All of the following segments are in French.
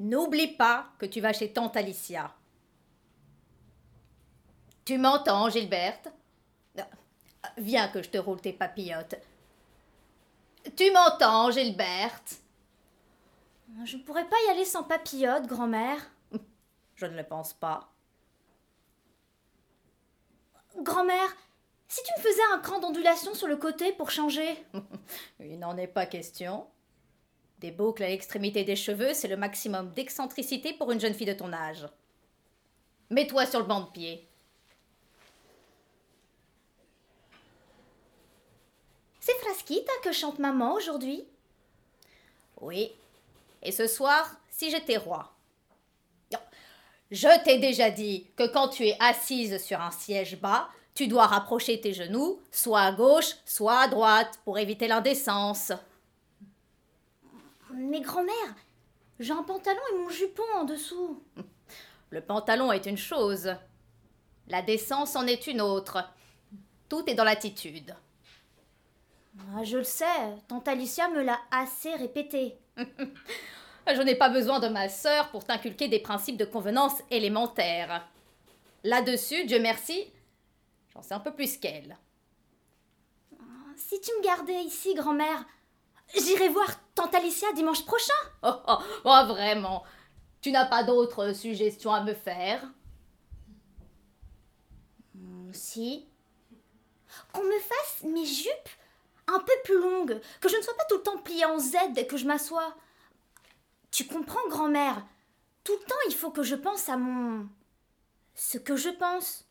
N'oublie pas que tu vas chez tante Alicia. Tu m'entends, Gilberte? Viens que je te roule tes papillotes. Tu m'entends, Gilberte? Je ne pourrais pas y aller sans papillotes, grand-mère. Je ne le pense pas. Grand-mère, si tu me faisais un cran d'ondulation sur le côté pour changer? Il n'en est pas question. Des boucles à l'extrémité des cheveux, c'est le maximum d'excentricité pour une jeune fille de ton âge. Mets-toi sur le banc de pied. C'est Frasquita que chante maman aujourd'hui Oui. Et ce soir, si j'étais roi. Je t'ai déjà dit que quand tu es assise sur un siège bas, tu dois rapprocher tes genoux, soit à gauche, soit à droite, pour éviter l'indécence. Mais grand-mère, j'ai un pantalon et mon jupon en dessous. Le pantalon est une chose. La décence en est une autre. Tout est dans l'attitude. Ah, je le sais, tante Alicia me l'a assez répété. je n'ai pas besoin de ma sœur pour t'inculquer des principes de convenance élémentaires. Là-dessus, Dieu merci, j'en sais un peu plus qu'elle. Si tu me gardais ici, grand-mère, j'irai voir tante Alicia dimanche prochain. Oh, oh, oh vraiment Tu n'as pas d'autres suggestions à me faire? Hmm, Si. Qu'on me fasse mes jupes un peu plus longue, que je ne sois pas tout le temps pliée en Z dès que je m'assois. Tu comprends, grand-mère? Tout le temps, il faut que je pense à mon. ce que je pense,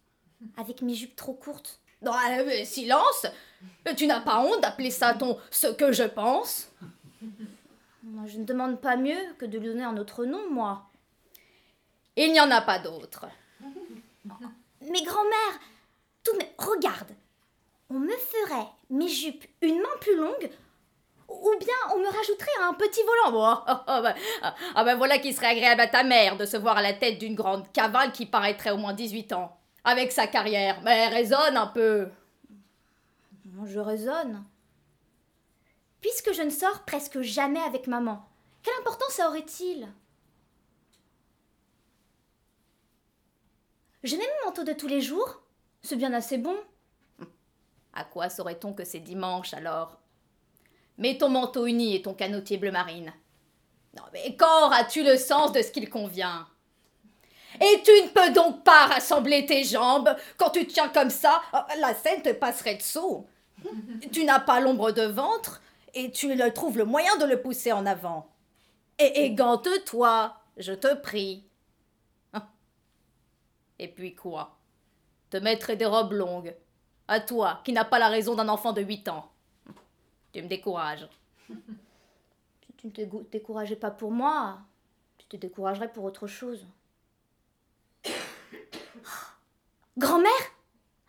avec mes jupes trop courtes. Non, silence Tu n'as pas honte d'appeler ça ton ce que je pense Je ne demande pas mieux que de lui donner un autre nom, moi. Il n'y en a pas d'autre. Mais grand-mère, tout mais regarde, on me ferait mes jupes une main plus longue ou bien on me rajouterait un petit volant. Oh, oh, oh, bah, ah, ben voilà qui serait agréable à ta mère de se voir à la tête d'une grande cavale qui paraîtrait au moins 18 ans. Avec sa carrière. Mais raisonne un peu. Je raisonne. Puisque je ne sors presque jamais avec maman, quelle importance aurait-il? Je mets mon manteau de tous les jours. C'est bien assez bon. À quoi saurait-on que c'est dimanche alors? Mets ton manteau uni et ton canotier bleu marine. Non, mais quand auras-tu le sens de ce qu'il convient? Et tu ne peux donc pas rassembler tes jambes quand tu tiens comme ça oh, La scène te passerait dessous. Tu n'as pas l'ombre de ventre et tu le trouves le moyen de le pousser en avant. Et égante-toi, je te prie. Hein? Et puis quoi? Te mettre des robes longues à toi, qui n'as pas la raison d'un enfant de 8 ans. Tu me décourages. Si tu ne te décourageais pas pour moi, tu te découragerais pour autre chose. Grand-mère?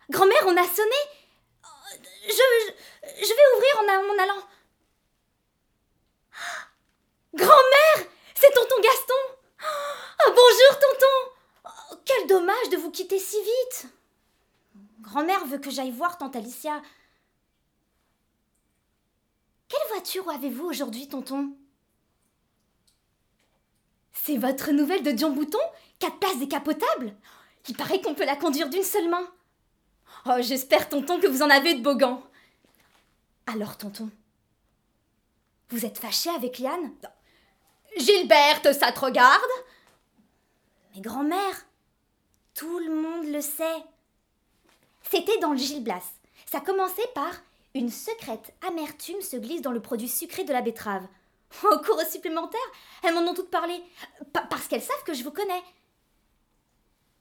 Grand-mère, on a sonné? Je, je, vais ouvrir en, allant. Grand-mère C'est tonton Gaston oh, Bonjour, tonton oh, Quel dommage de vous quitter si vite Grand-mère veut que j'aille voir tante Alicia. Quelle voiture avez-vous aujourd'hui, tonton? C'est votre nouvelle de Dion Bouton? Quatre places décapotables? Il paraît qu'on peut la conduire d'une seule main. Oh, j'espère, tonton, que vous en avez de beaux gants. Alors, tonton, vous êtes fâché avec Liane? Gilberte, ça te regarde? Mais grand-mère, tout le monde le sait. C'était dans le Gil Blas. Ça commençait par une secrète amertume se glisse dans le produit sucré de la betterave. Au cours supplémentaire, elles m'en ont toutes parlé. parce qu'elles savent que je vous connais.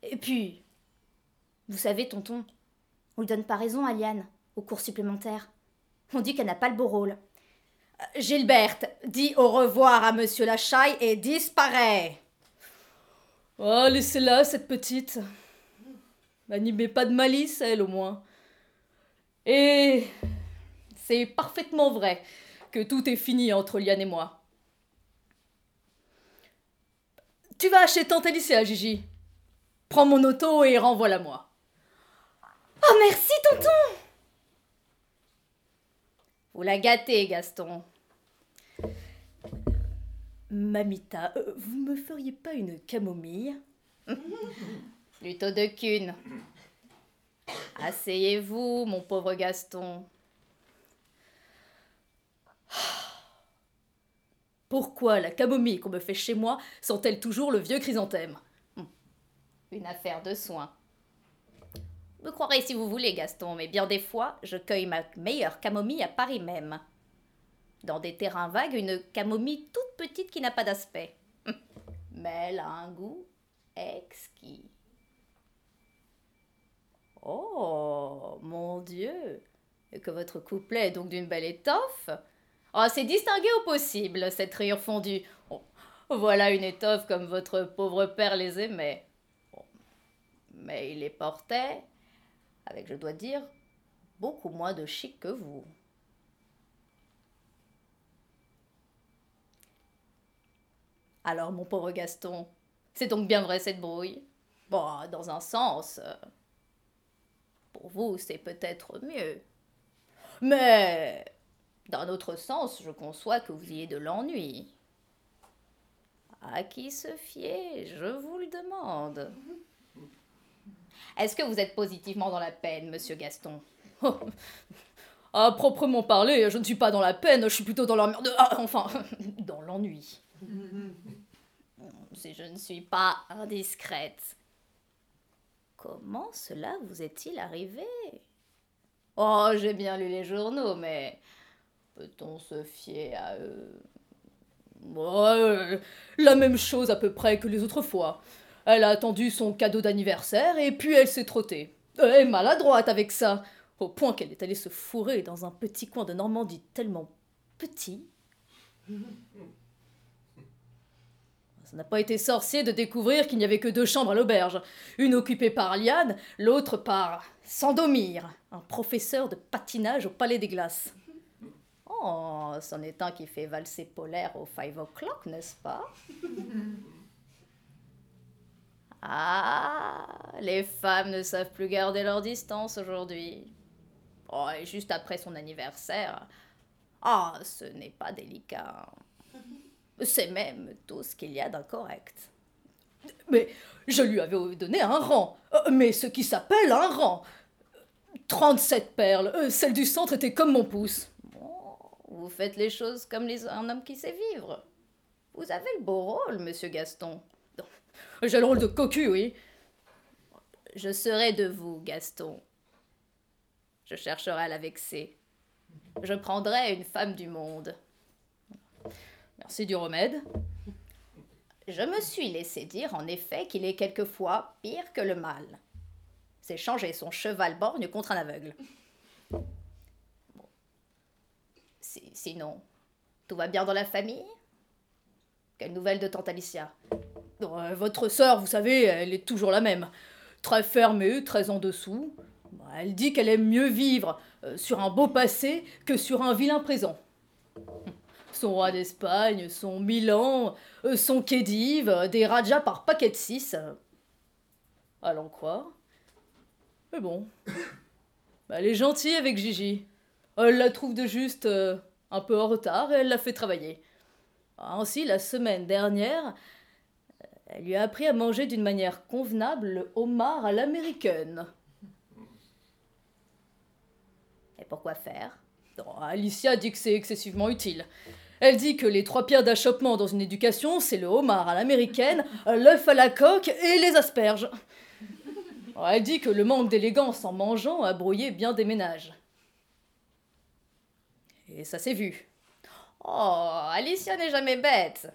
Et puis, vous savez, tonton, on lui donne pas raison à Liane au cours supplémentaire. On dit qu'elle n'a pas le beau rôle. Gilberte, dis au revoir à monsieur Lachaille et disparaît. Oh, laissez-la, cette petite. N'animez pas de malice, elle au moins. Et c'est parfaitement vrai que tout est fini entre Liane et moi. Tu vas chez Tante Alicia, Gigi. Prends mon auto et renvoie-la moi. Oh merci, tonton Vous la gâtez, Gaston. Mamita, euh, vous me feriez pas une camomille? Plutôt de qu'une. Asseyez-vous, mon pauvre Gaston. Pourquoi la camomille qu'on me fait chez moi sent-elle toujours le vieux chrysanthème? Une affaire de soins. Vous croirez si vous voulez, Gaston, mais bien des fois, je cueille ma meilleure camomille à Paris même. Dans des terrains vagues, une camomille toute petite qui n'a pas d'aspect. Mais elle a un goût exquis. Oh, mon Dieu que votre couplet est donc d'une belle étoffe Oh, c'est distingué au possible, cette rayure fondue. Oh, voilà une étoffe comme votre pauvre père les aimait. Oh, mais il les portait avec, je dois dire, beaucoup moins de chic que vous. Alors, mon pauvre Gaston, c'est donc bien vrai cette brouille? Bon, dans un sens, euh, pour vous, c'est peut-être mieux. Mais, d'un autre sens, je conçois que vous ayez de l'ennui. À qui se fier, je vous le demande. Est-ce que vous êtes positivement dans la peine, monsieur Gaston? À proprement parler, je ne suis pas dans la peine, je suis plutôt dans l'emmerde. Ah, enfin, dans l'ennui. Si je ne suis pas indiscrète. Comment cela vous est-il arrivé? Oh, j'ai bien lu les journaux, mais peut-on se fier à eux? Ouais, La même chose à peu près que les autres fois. Elle a attendu son cadeau d'anniversaire et puis elle s'est trottée. Elle est maladroite avec ça, au point qu'elle est allée se fourrer dans un petit coin de Normandie tellement petit. Ça n'a pas été sorcier de découvrir qu'il n'y avait que deux chambres à l'auberge, une occupée par Liane, l'autre par Sandomir, un professeur de patinage au Palais des Glaces. Oh, c'en est un qui fait valser polaire au five o'clock, n'est-ce pas? Ah, les femmes ne savent plus garder leur distance aujourd'hui. Oh, et juste après son anniversaire. Ah, ce n'est pas délicat. C'est même tout ce qu'il y a d'incorrect. Mais je lui avais donné un rang. Euh, mais ce qui s'appelle un rang. 37 perles. Euh, celle du centre était comme mon pouce. vous faites les choses comme un homme qui sait vivre. Vous avez le beau rôle, monsieur Gaston. J'ai le rôle de cocu, oui. Je serai de vous, Gaston. Je chercherai à la vexer. Je prendrai une femme du monde. Merci du remède. Je me suis laissé dire en effet qu'il est quelquefois pire que le mal. C'est changer son cheval borgne contre un aveugle. sinon, tout va bien dans la famille? Quelle nouvelle de tante Alicia euh, Votre sœur, vous savez, elle est toujours la même. Très fermée, très en dessous. Elle dit qu'elle aime mieux vivre euh, sur un beau passé que sur un vilain présent son roi d'Espagne, son Milan, euh, son Khedive, des Rajas par paquet de six. Allons croire. Mais bon. Elle est gentille avec Gigi. Elle la trouve de juste un peu en retard et elle l'a fait travailler. Ainsi, la semaine dernière, elle lui a appris à manger d'une manière convenable le homard à l'américaine. Et pourquoi faire? Alicia dit que c'est excessivement utile. Elle dit que les trois pierres d'achoppement dans une éducation, c'est le homard à l'américaine, l'œuf à la coque et les asperges. Elle dit que le manque d'élégance en mangeant a brouillé bien des ménages. Et ça s'est vu. Oh, Alicia n'est jamais bête.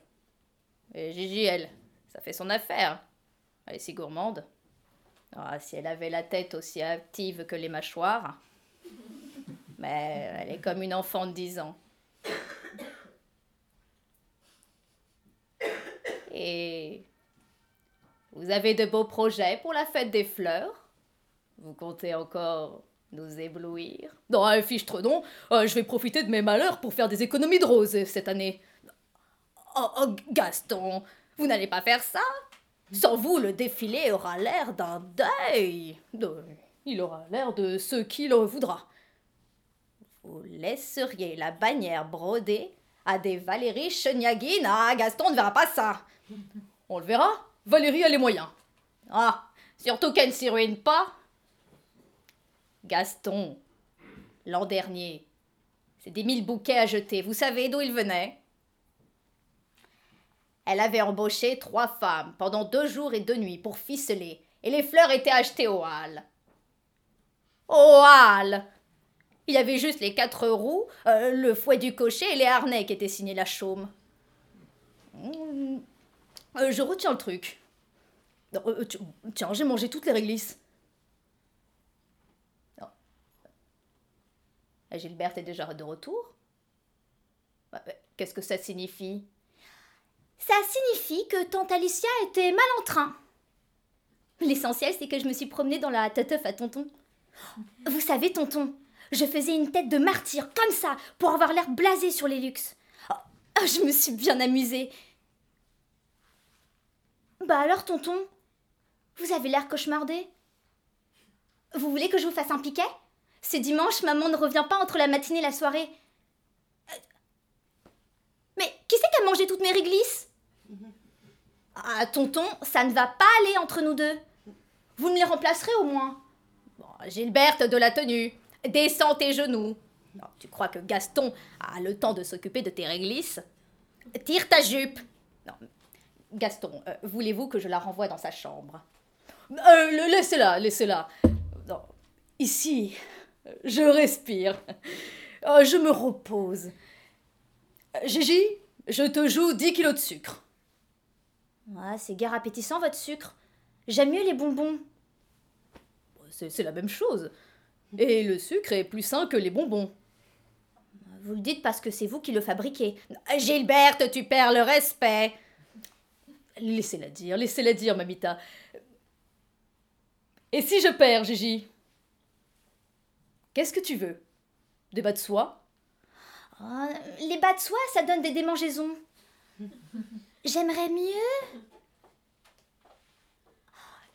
Et Gigi, elle, ça fait son affaire. Elle est si gourmande. Ah, si elle avait la tête aussi active que les mâchoires. Mais elle est comme une enfant de 10 ans. Et vous avez de beaux projets pour la fête des fleurs Vous comptez encore nous éblouir Non, fiche non. Euh, je vais profiter de mes malheurs pour faire des économies de roses cette année. Oh, oh, Gaston, vous n'allez pas faire ça Sans vous, le défilé aura l'air d'un deuil. Il aura l'air de ce qui le voudra. Vous laisseriez la bannière brodée À des Valérie Cheniagin, ah, Gaston ne verra pas ça. On le verra. Valérie a les moyens. Ah, surtout qu'elle ne s'y ruine pas. Gaston, l'an dernier, c'est des mille bouquets à jeter. Vous savez d'où ils venaient Elle avait embauché trois femmes pendant deux jours et deux nuits pour ficeler, et les fleurs étaient achetées au hall. Au hall Il y avait juste les quatre roues, euh, le fouet du cocher et les harnais qui étaient signés la chaume. Mmh. Euh, je retiens le truc. Euh, tiens, j'ai mangé toutes les réglisses. Gilberte est déjà de retour. Qu'est-ce que ça signifie? Ça signifie que tante Alicia était mal en train. L'essentiel, c'est que je me suis promenée dans la teuf à tonton. Vous savez, tonton, je faisais une tête de martyr, comme ça, pour avoir l'air blasé sur les luxes. Oh, je me suis bien amusée. Bah alors, tonton, vous avez l'air cauchemardé. Vous voulez que je vous fasse un piquet? C'est dimanche, maman ne revient pas entre la matinée et la soirée. Euh, mais mangé toutes mes réglisses Ah, tonton, ça ne va pas aller entre nous deux. Vous me les remplacerez au moins. Gilberte de la tenue, descends tes genoux. tu crois que Gaston a le temps de s'occuper de tes réglisses Tire ta jupe. Gaston, euh, voulez-vous que je la renvoie dans sa chambre? Euh, Laissez-la, laissez-la. Ici, je respire. Oh, je me repose. Gigi, je te joue 10 kilos de sucre. Ah, c'est guère appétissant votre sucre. J'aime mieux les bonbons. C'est la même chose. Et le sucre est plus sain que les bonbons. Vous le dites parce que c'est vous qui le fabriquez. Gilberte, tu perds le respect. Laissez-la dire, laissez-la dire, mamita. Et si je perds, Gigi? Qu'est-ce que tu veux? Des bas de soie oh, Les bas de soie, ça donne des démangeaisons. J'aimerais mieux.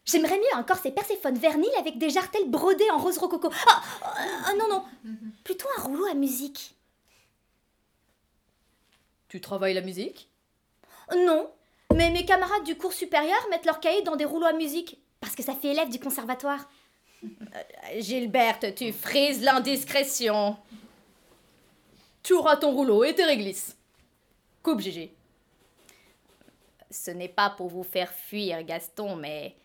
J'aimerais mieux encore ces Perséphone verniles avec des jartelles brodées en rose rococo. Ah, oh, non, non. Plutôt un rouleau à musique. Tu travailles la musique? Non. Mais mes camarades du cours supérieur mettent leurs cahiers dans des rouleaux à musique. Parce que ça fait élève du conservatoire. Euh, Gilberte, tu frises l'indiscrétion. Tu auras ton rouleau et tes réglisses. Coupe, Gigi. Ce n'est pas pour vous faire fuir, Gaston, mais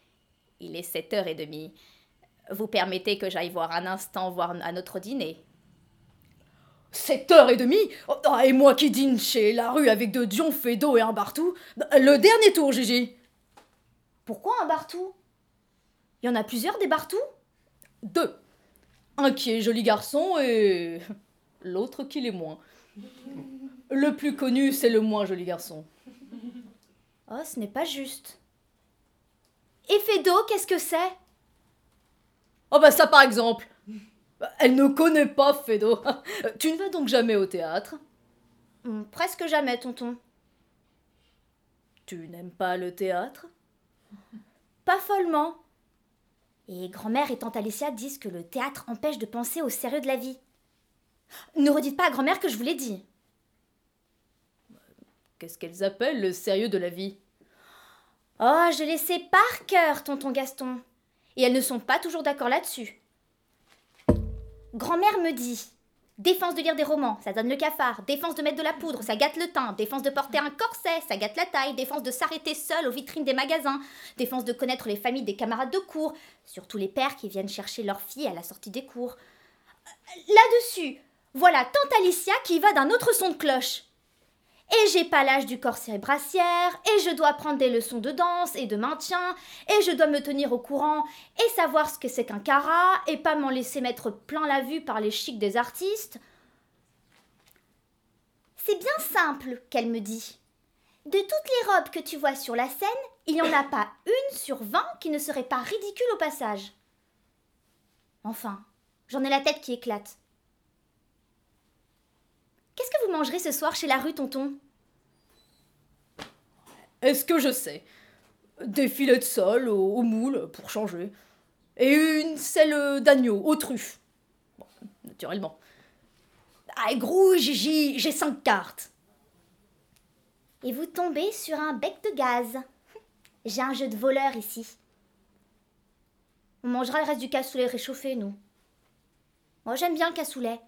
il est 7h30. Vous permettez que j'aille voir un instant voir à notre dîner 7h30 oh, Et moi qui dîne chez la rue avec de Dion, Fédo et un Bartou Le dernier tour, Gigi Pourquoi un Bartou? Il y en a plusieurs des Bartous? Deux. Un qui est joli garçon et l'autre qui l'est moins. Le plus connu, c'est le moins joli garçon. Oh, ce n'est pas juste. Et Fédo, qu'est-ce que c'est? Oh bah ça par exemple. Elle ne connaît pas Fédo. Tu ne vas donc jamais au théâtre? Hmm, Presque jamais, tonton. Tu n'aimes pas le théâtre? Pas follement. Et grand-mère et tante Alicia disent que le théâtre empêche de penser au sérieux de la vie. Ne redites pas à grand-mère que je vous l'ai dit. Qu'est-ce qu'elles appellent le sérieux de la vie? Oh, je les sais par cœur, tonton Gaston. Et elles ne sont pas toujours d'accord là-dessus. Grand-mère me dit Défense de lire des romans, ça donne le cafard. Défense de mettre de la poudre, ça gâte le teint. Défense de porter un corset, ça gâte la taille. Défense de s'arrêter seul aux vitrines des magasins. Défense de connaître les familles des camarades de cours. Surtout les pères qui viennent chercher leurs filles à la sortie des cours. Là-dessus, voilà tante Alicia qui va d'un autre son de cloche. Et j'ai pas l'âge du corset et brassière, et je dois prendre des leçons de danse et de maintien, et je dois me tenir au courant et savoir ce que c'est qu'un cara, et pas m'en laisser mettre plein la vue par les chics des artistes. C'est bien simple, qu'elle me dit. De toutes les robes que tu vois sur la scène, il n'y en a pas une sur vingt qui ne serait pas ridicule au passage. Enfin, j'en ai la tête qui éclate. Qu'est-ce que vous mangerez ce soir chez la rue, tonton? Est-ce que je sais? Des filets de sol au, moule, pour changer. Et une selle d'agneau aux truffes. Bon, naturellement. Ah, gros, Gigi, j'ai cinq cartes. et vous tombez sur un bec de gaz. J'ai un jeu de voleur ici. On mangera le reste du cassoulet réchauffé, nous. Moi, j'aime bien le cassoulet.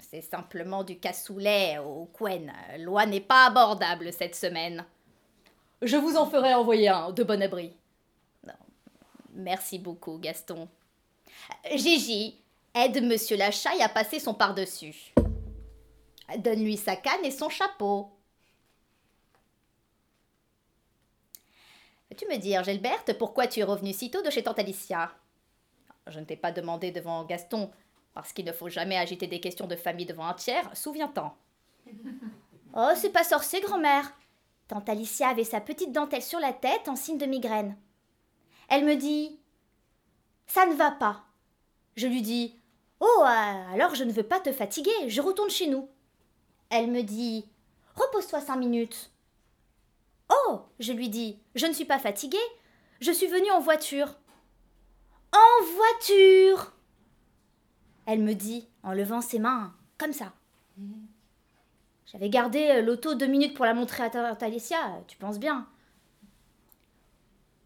C'est simplement du cassoulet au Quen. Loi n'est pas abordable cette semaine. Je vous en ferai envoyer un de bon abri. Merci beaucoup, Gaston. Gigi, aide Monsieur Lachaille à passer son par-dessus. Donne-lui sa canne et son chapeau. Peux-tu me dire, Gilberte, pourquoi tu es revenue si tôt de chez Tante Alicia Je ne t'ai pas demandé devant Gaston, parce qu'il ne faut jamais agiter des questions de famille devant un tiers, souviens-t'en. Oh, c'est pas sorcier, grand-mère. Tante Alicia avait sa petite dentelle sur la tête en signe de migraine. Elle me dit Ça ne va pas. Je lui dis Oh, euh, alors je ne veux pas te fatiguer, je retourne chez nous. Elle me dit Repose-toi cinq minutes. Oh, je lui dis Je ne suis pas fatiguée, je suis venue en voiture. En voiture Elle me dit en levant ses mains, comme ça. J'avais gardé euh, l'auto deux minutes pour la montrer à Tante Alicia, tu penses bien.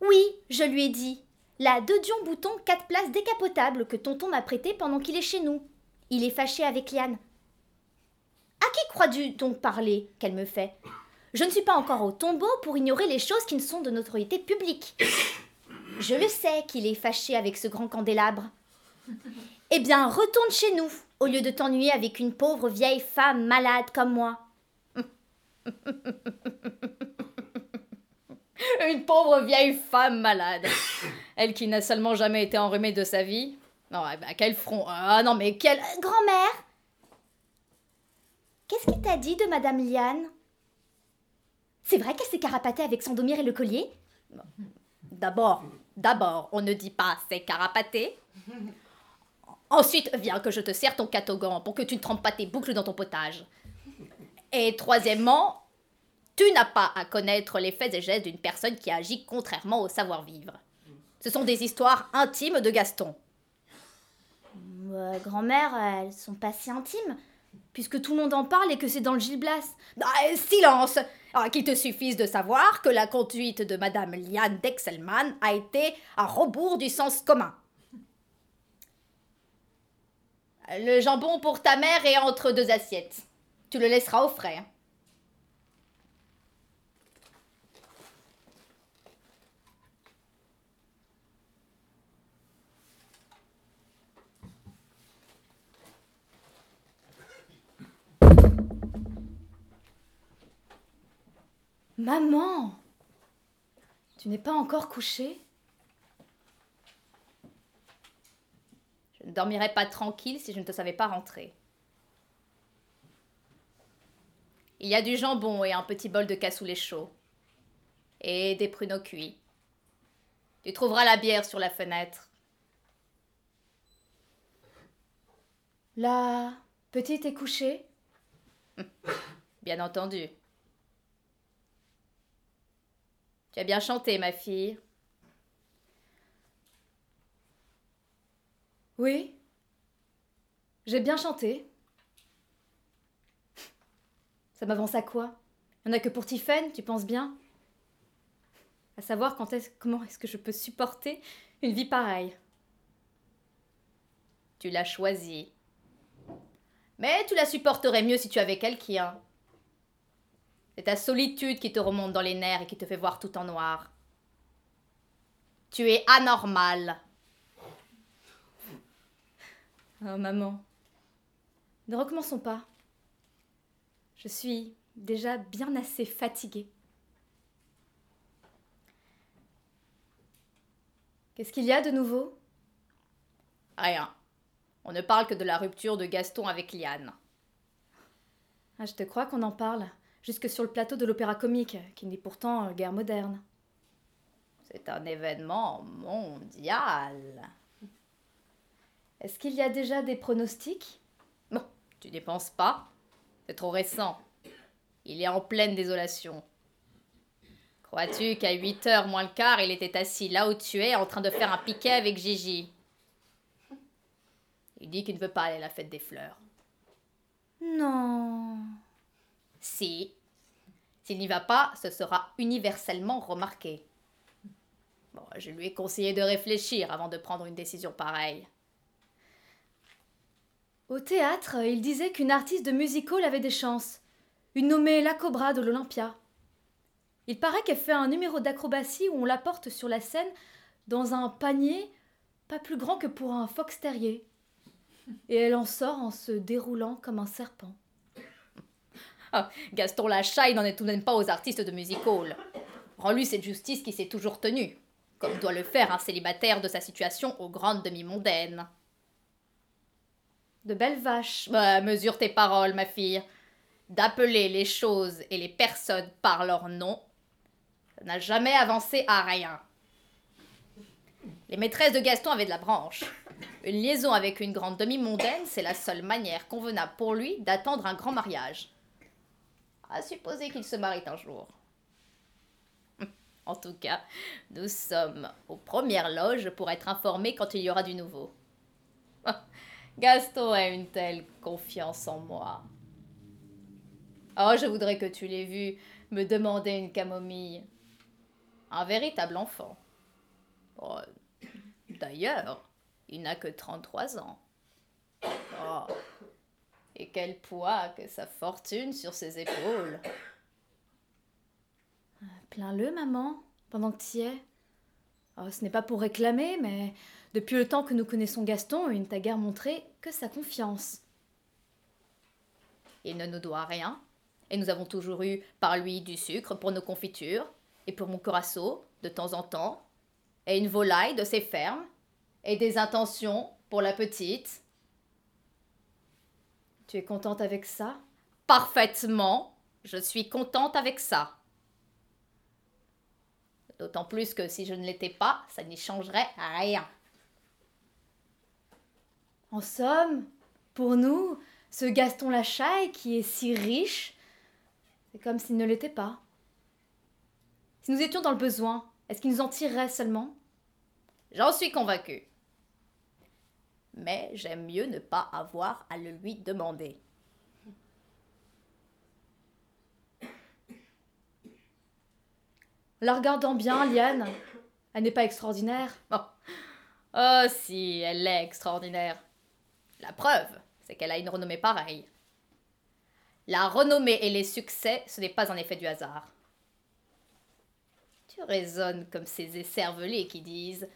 Oui, je lui ai dit. La de Dion Bouton 4 places décapotable que tonton m'a prêté pendant qu'il est chez nous. Il est fâché avec Liane. À qui crois-tu donc parler qu'elle me fait? Je ne suis pas encore au tombeau pour ignorer les choses qui ne sont de notoriété publique. Je le sais qu'il est fâché avec ce grand candélabre. Eh bien, retourne chez nous, au lieu de t'ennuyer avec une pauvre vieille femme malade comme moi. Une pauvre vieille femme malade. Elle qui n'a seulement jamais été enrhumée de sa vie. Non, ben, quel front. Ah non, mais quel. Grand-mère Qu'est-ce qu'il t'a dit de Madame Liane? C'est vrai qu'elle s'est carapatée avec son domire et le collier? D'abord, d'abord, on ne dit pas c'est carapaté. Ensuite, viens que je te serre ton catogan pour que tu ne trempes pas tes boucles dans ton potage. Et troisièmement, tu n'as pas à connaître les faits et gestes d'une personne qui agit contrairement au savoir-vivre. Ce sont des histoires intimes de Gaston. Euh, Grand-mère, elles sont pas si intimes, puisque tout le monde en parle et que c'est dans le Gil Blas. Ah, silence ah, Qu'il te suffise de savoir que la conduite de Madame Liane Dexelman a été à rebours du sens commun. Le jambon pour ta mère est entre deux assiettes. Tu le laisseras au frais. hein. Maman Tu n'es pas encore couchée Je ne dormirais pas tranquille si je ne te savais pas rentrer. Il y a du jambon et un petit bol de cassoulet chaud. Et des pruneaux cuits. Tu trouveras la bière sur la fenêtre. La petite est couchée? Bien entendu. Tu as bien chanté, ma fille. Oui. J'ai bien chanté. Ça m'avance à quoi? Il n'y en a que pour Tiffen, tu penses bien? À savoir comment est-ce que je peux supporter une vie pareille. Tu l'as choisie. Mais tu la supporterais mieux si tu avais quelqu'un. C'est ta solitude qui te remonte dans les nerfs et qui te fait voir tout en noir. Tu es anormal. Oh maman, ne recommençons pas. Je suis déjà bien assez fatiguée. Qu'est-ce qu'il y a de nouveau? Rien. On ne parle que de la rupture de Gaston avec Liane. Ah, je te crois qu'on en parle, jusque sur le plateau de l'opéra comique, qui n'est pourtant guère moderne. C'est un événement mondial. Est-ce qu'il y a déjà des pronostics? Bon, tu n'y penses pas? C'est trop récent. Il est en pleine désolation. Crois-tu qu'à 8 heures moins le quart, il était assis là où tu es, en train de faire un piquet avec Gigi? Il dit qu'il ne veut pas aller à la fête des fleurs. Non. Si. S'il n'y va pas, ce sera universellement remarqué. Bon, je lui ai conseillé de réfléchir avant de prendre une décision pareille. Au théâtre, il disait qu'une artiste de musical avait des chances. Une nommée La Cobra de l'Olympia. Il paraît qu'elle fait un numéro d'acrobatie où on la porte sur la scène dans un panier pas plus grand que pour un fox terrier. Et elle en sort en se déroulant comme un serpent. Ah, Gaston Lachaille n'en est tout de même pas aux artistes de musical. Rends-lui cette justice qui s'est toujours tenue, comme doit le faire un célibataire de sa situation aux grandes demi-mondaines. De belles vaches. Bah, mesure tes paroles, ma fille. D'appeler les choses et les personnes par leur nom, ça n'a jamais avancé à rien. Les maîtresses de Gaston avaient de la branche. Une liaison avec une grande demi-mondaine, c'est la seule manière convenable pour lui d'attendre un grand mariage. À supposer qu'il se marie un jour. En tout cas, nous sommes aux premières loges pour être informés quand il y aura du nouveau. Gaston a une telle confiance en moi. Oh, je voudrais que tu l'aies vu me demander une camomille. Un véritable enfant. Oh, D'ailleurs, il n'a que 33 ans. Oh, et quel poids que sa fortune sur ses épaules. Plains-le, maman, pendant que tu y es. Oh, ce n'est pas pour réclamer, mais depuis le temps que nous connaissons Gaston, il ne t'a guère montré que sa confiance. Il ne nous doit rien, et nous avons toujours eu par lui du sucre pour nos confitures, et pour mon corasso, de temps en temps, et une volaille de ses fermes, et des intentions pour la petite. Tu es contente avec ça? Parfaitement, je suis contente avec ça. D'autant plus que si je ne l'étais pas, ça n'y changerait rien. En somme, pour nous, ce Gaston Lachaille qui est si riche, c'est comme s'il ne l'était pas. Si nous étions dans le besoin, est-ce qu'il nous en tirerait seulement? J'en suis convaincue. Mais j'aime mieux ne pas avoir à le lui demander. La regardant bien, Liane, elle n'est pas extraordinaire. Oh. oh si, elle est extraordinaire. La preuve, c'est qu'elle a une renommée pareille. La renommée et les succès, ce n'est pas un effet du hasard. Tu raisonnes comme ces écervelés qui disent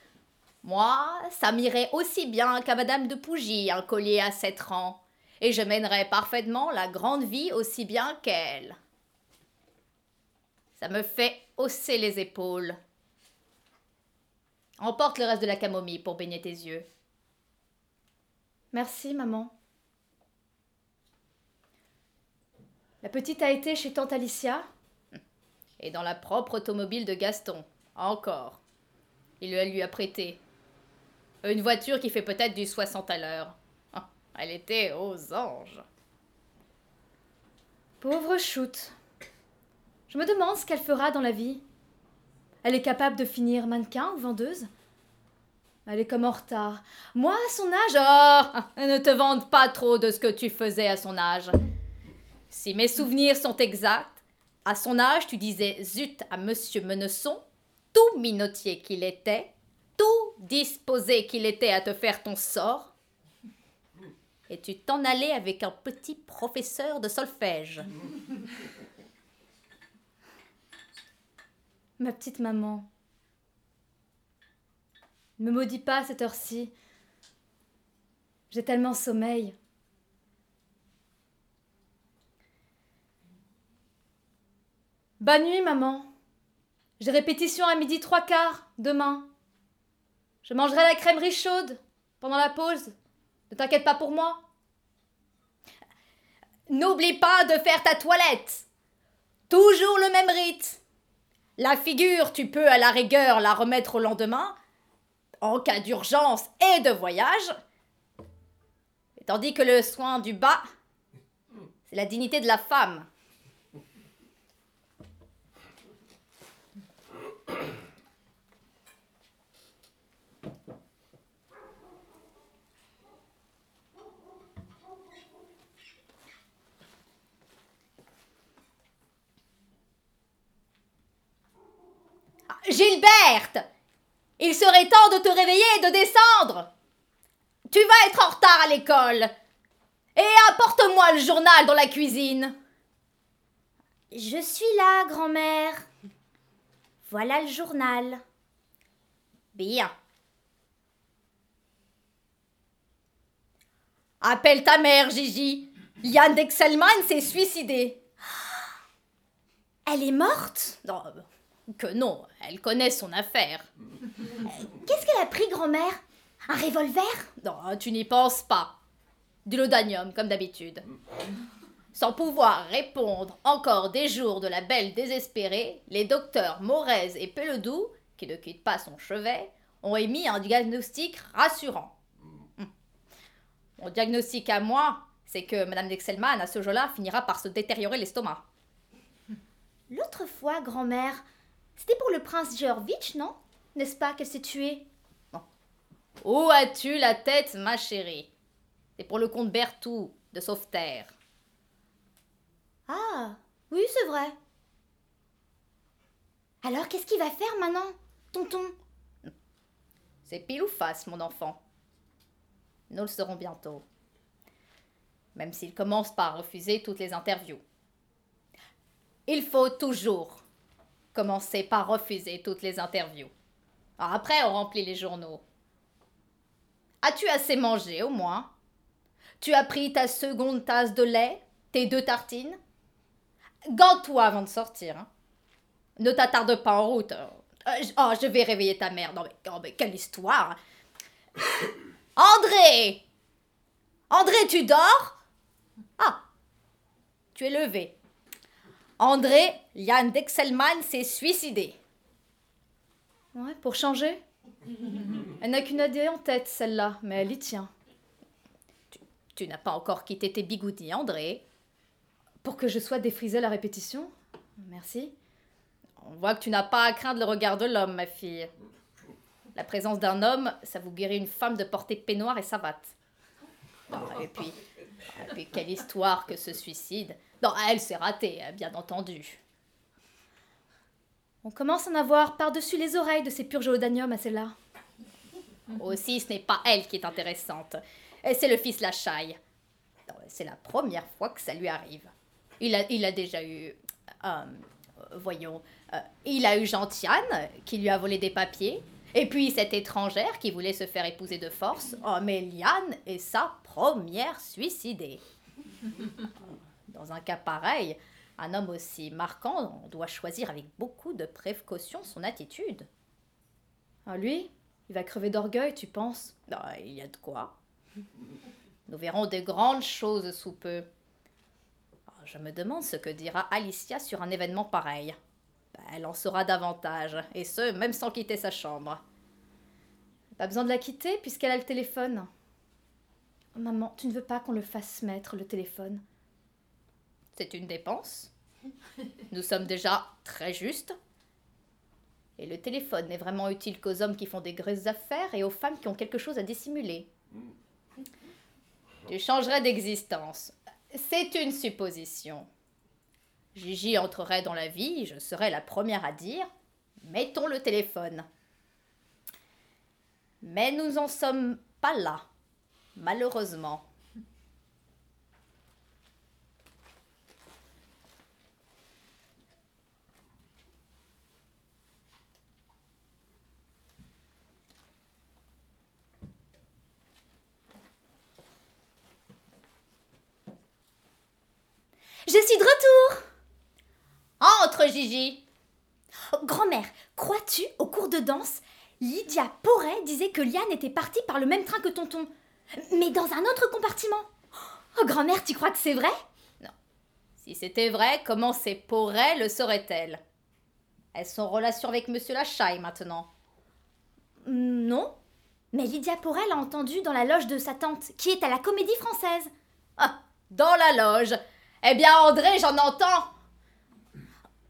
Moi, ça m'irait aussi bien qu'à Madame de Pougy un collier à sept rangs, et je mènerais parfaitement la grande vie aussi bien qu'elle. Ça me fait hausser les épaules. Emporte le reste de la camomille pour baigner tes yeux. Merci, maman. La petite a été chez tante Alicia Et dans la propre automobile de Gaston. Encore. Il lui a prêté. Une voiture qui fait peut-être du 60 à l'heure. Ah, elle était aux anges. Pauvre Choute. Je me demande ce qu'elle fera dans la vie. Elle est capable de finir mannequin ou vendeuse? Elle est comme en retard. Moi, à son âge, oh, ne te vante pas trop de ce que tu faisais à son âge. Si mes souvenirs sont exacts, à son âge, tu disais zut à monsieur Menesson, tout minotier qu'il était, tout disposé qu'il était à te faire ton sort, et tu t'en allais avec un petit professeur de solfège. Ma petite maman. Ne me maudis pas cette heure-ci. J'ai tellement sommeil. Bonne nuit, maman. J'ai répétition à midi trois quarts, demain. Je mangerai la crèmerie chaude pendant la pause. Ne t'inquiète pas pour moi. N'oublie pas de faire ta toilette. Toujours le même rite. La figure, tu peux à la rigueur la remettre au lendemain, en cas d'urgence et de voyage. tandis que le soin du bas, c'est la dignité de la femme. Gilberte Il serait temps de te réveiller et de descendre Tu vas être en retard à l'école Et apporte-moi le journal dans la cuisine Je suis là, grand-mère. Voilà le journal. Bien. Appelle ta mère, Gigi. Yann Dexelman s'est suicidé. Elle est morte? Non, que non, elle connaît son affaire. Qu'est-ce qu'elle a pris, grand-mère? Un revolver? Non, tu n'y penses pas. Du lodanium, comme d'habitude. Sans pouvoir répondre encore des jours de la belle désespérée, les docteurs Morez et Peledou, qui ne quittent pas son chevet, ont émis un diagnostic rassurant. Mon diagnostic à moi, c'est que Madame Dexelman, à ce jour-là, finira par se détériorer l'estomac. L'autre fois, grand-mère, c'était pour le prince Georgevitch, non? N'est-ce pas qu'elle s'est tuée? Où as-tu la tête, ma chérie? C'est pour le comte Berthoud de Sauveterre. Ah, oui, c'est vrai. Alors, qu'est-ce qu'il va faire maintenant, tonton? C'est pile ou face, mon enfant. Nous le saurons bientôt. Même s'il commence par refuser toutes les interviews. Il faut toujours commencer par refuser toutes les interviews. Après, on remplit les journaux. As-tu assez mangé au moins? Tu as pris ta seconde tasse de lait Tes deux tartines? Gante-toi avant de sortir. hein. Ne t'attarde pas en route. Euh, oh, je vais réveiller ta mère. Non oh, mais quelle histoire André André, tu dors? Ah Tu es levé. André, Yann Dexelman s'est suicidé. Ouais, pour changer? Elle n'a qu'une idée en tête, celle-là, mais elle y tient. Tu n'as pas encore quitté tes bigoudis, André. Pour que je sois défrisée à la répétition? Merci. On voit que tu n'as pas à craindre le regard de l'homme, ma fille. La présence d'un homme, ça vous guérit une femme de porter peignoir et savate. Non, et puis, et puis, quelle histoire que ce suicide. Non, elle s'est ratée, hein, bien entendu. On commence à en avoir par-dessus les oreilles de ces purges à celle-là. Aussi, ce n'est pas elle qui est intéressante. C'est le fils Lachaille. C'est la première fois que ça lui arrive. Il a, il a déjà eu... euh, voyons... euh, il a eu Gentiane, qui lui a volé des papiers. Et puis cette étrangère qui voulait se faire épouser de force. Oh, mais Liane est sa première suicidée. Dans un cas pareil, un homme aussi marquant, doit choisir avec beaucoup de précaution son attitude. Ah, lui Il va crever d'orgueil, tu penses? Non, il y a de quoi. Nous verrons de grandes choses sous peu. Oh, Je me demande ce que dira Alicia sur un événement pareil. Ben, Elle en saura davantage, et ce, même sans quitter sa chambre. Pas besoin de la quitter puisqu'elle a le téléphone. Maman, tu ne veux pas qu'on le fasse mettre, le téléphone? C'est une dépense. Nous sommes déjà très justes. Et le téléphone n'est vraiment utile qu'aux hommes qui font des grosses affaires et aux femmes qui ont quelque chose à dissimuler. Tu changerais d'existence. C'est une supposition. Gigi entrerait dans la vie, je serais la première à dire mettons le téléphone. Mais nous n'en sommes pas là, malheureusement. Je suis de retour. Entre, Gigi. Oh, Grand-mère, crois-tu, au cours de danse, Lydia Porret disait que Liane était partie par le même train que tonton, mais dans un autre compartiment. Oh, grand-mère, tu crois que c'est vrai? Si c'était vrai, comment ces Porret le sauraient-elles Elles sont en relation avec Monsieur Lachaille maintenant. Non. Mais Lydia Porret l'a entendu dans la loge de sa tante, qui est à la Comédie Française. Ah, dans la loge Eh bien, André, j'en entends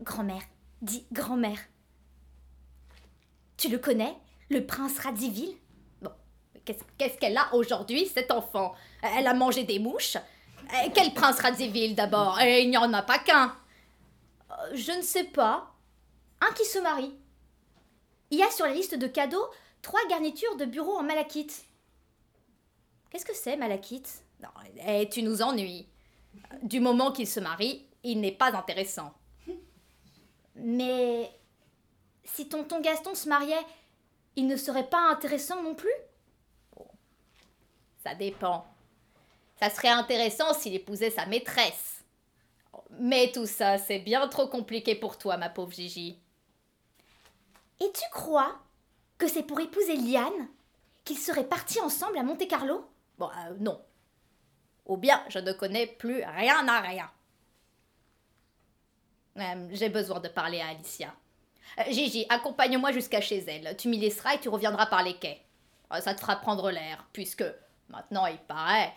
Grand-mère, dis grand-mère. Tu le connais, le prince Radzivil Qu'est-ce qu'est-ce qu'elle a aujourd'hui, cette enfant? Elle a mangé des mouches? Eh, Quel prince Radzivil d'abord? Et il n'y en a pas qu'un Euh, Je ne sais pas. Un qui se marie. il y a sur la liste de cadeaux trois garnitures de bureau en malachite. Qu'est-ce que c'est, malachite? Non, eh, tu nous ennuies. Du moment qu'il se marie, il n'est pas intéressant. Mais si tonton Gaston se mariait, il ne serait pas intéressant non plus? Ça dépend. Ça serait intéressant s'il épousait sa maîtresse. Mais tout ça, c'est bien trop compliqué pour toi, ma pauvre Gigi. Et tu crois que c'est pour épouser Liane qu'ils seraient partis ensemble à Monte-Carlo Bon, euh, non. Ou bien je ne connais plus rien à rien. Euh, J'ai besoin de parler à Alicia. Euh, Gigi, accompagne-moi jusqu'à chez elle. Tu m'y laisseras et tu reviendras par les quais. Euh, ça te fera prendre l'air, puisque maintenant il paraît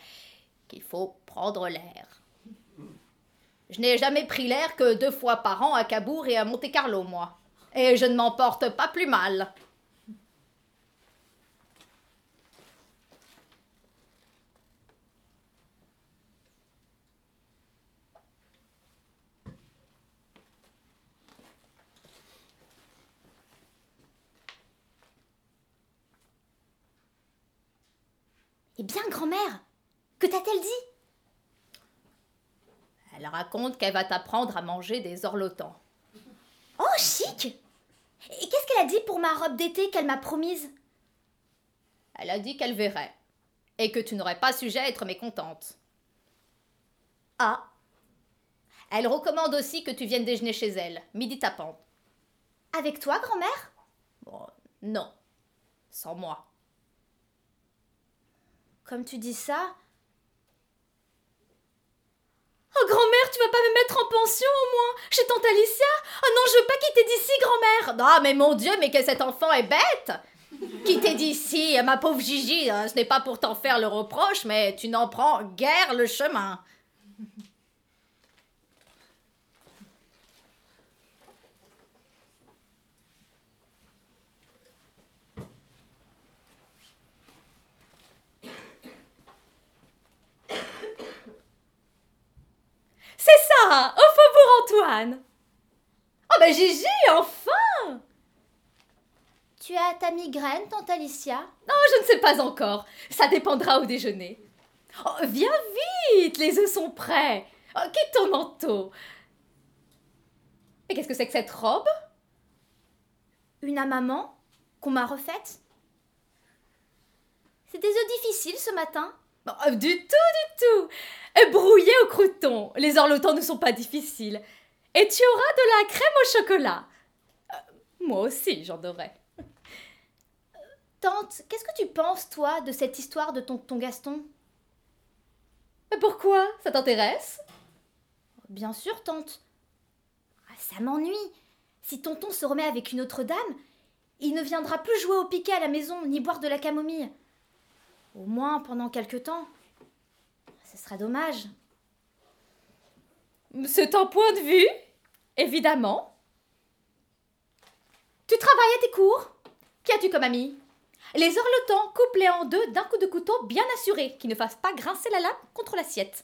qu'il faut prendre l'air. Je n'ai jamais pris l'air que deux fois par an à Cabourg et à Monte-Carlo, moi. Et je ne m'en porte pas plus mal. Eh bien, grand-mère, que t'a-t-elle dit? Elle raconte qu'elle va t'apprendre à manger des orlotans. Oh, chic Et qu'est-ce qu'elle a dit pour ma robe d'été qu'elle m'a promise? Elle a dit qu'elle verrait. Et que tu n'aurais pas sujet à être mécontente. Ah Elle recommande aussi que tu viennes déjeuner chez elle, midi tapant. Avec toi, grand-mère? Bon, non. Sans moi. Comme tu dis ça. Oh, grand-mère, tu vas pas me mettre en pension au moins Chez tante Alicia? Oh non, je veux pas quitter d'ici, grand-mère Non, mais mon Dieu, mais que cet enfant est bête Quitter d'ici, ma pauvre Gigi, hein, ce n'est pas pour t'en faire le reproche, mais tu n'en prends guère le chemin. Ça Au faubourg Antoine Oh bah Gigi, enfin Tu as ta migraine, tante Alicia? Non, je ne sais pas encore. Ça dépendra au déjeuner. Oh, viens vite, les œufs sont prêts. Oh, quitte ton manteau. Mais qu'est-ce que c'est que cette robe? Une à maman Qu'on m'a refaite? C'est des œufs difficiles ce matin Oh, Du tout, du tout. Euh, Brouillé au crouton. Les orlotans ne sont pas difficiles. Et tu auras de la crème au chocolat. Euh, moi aussi, j'en aurai. Tante, qu'est-ce que tu penses, toi, de cette histoire de tonton Gaston? Mais pourquoi? Ça t'intéresse? Bien sûr, tante. Ah, Ça m'ennuie. Si tonton se remet avec une autre dame, il ne viendra plus jouer au piquet à la maison, ni boire de la camomille. Au moins pendant quelque temps. Ce sera dommage. C'est un point de vue, évidemment. Tu travailles à tes cours Qui as-tu comme ami? Les orlotans couplés en deux d'un coup de couteau bien assuré, qui ne fassent pas grincer la lame contre l'assiette.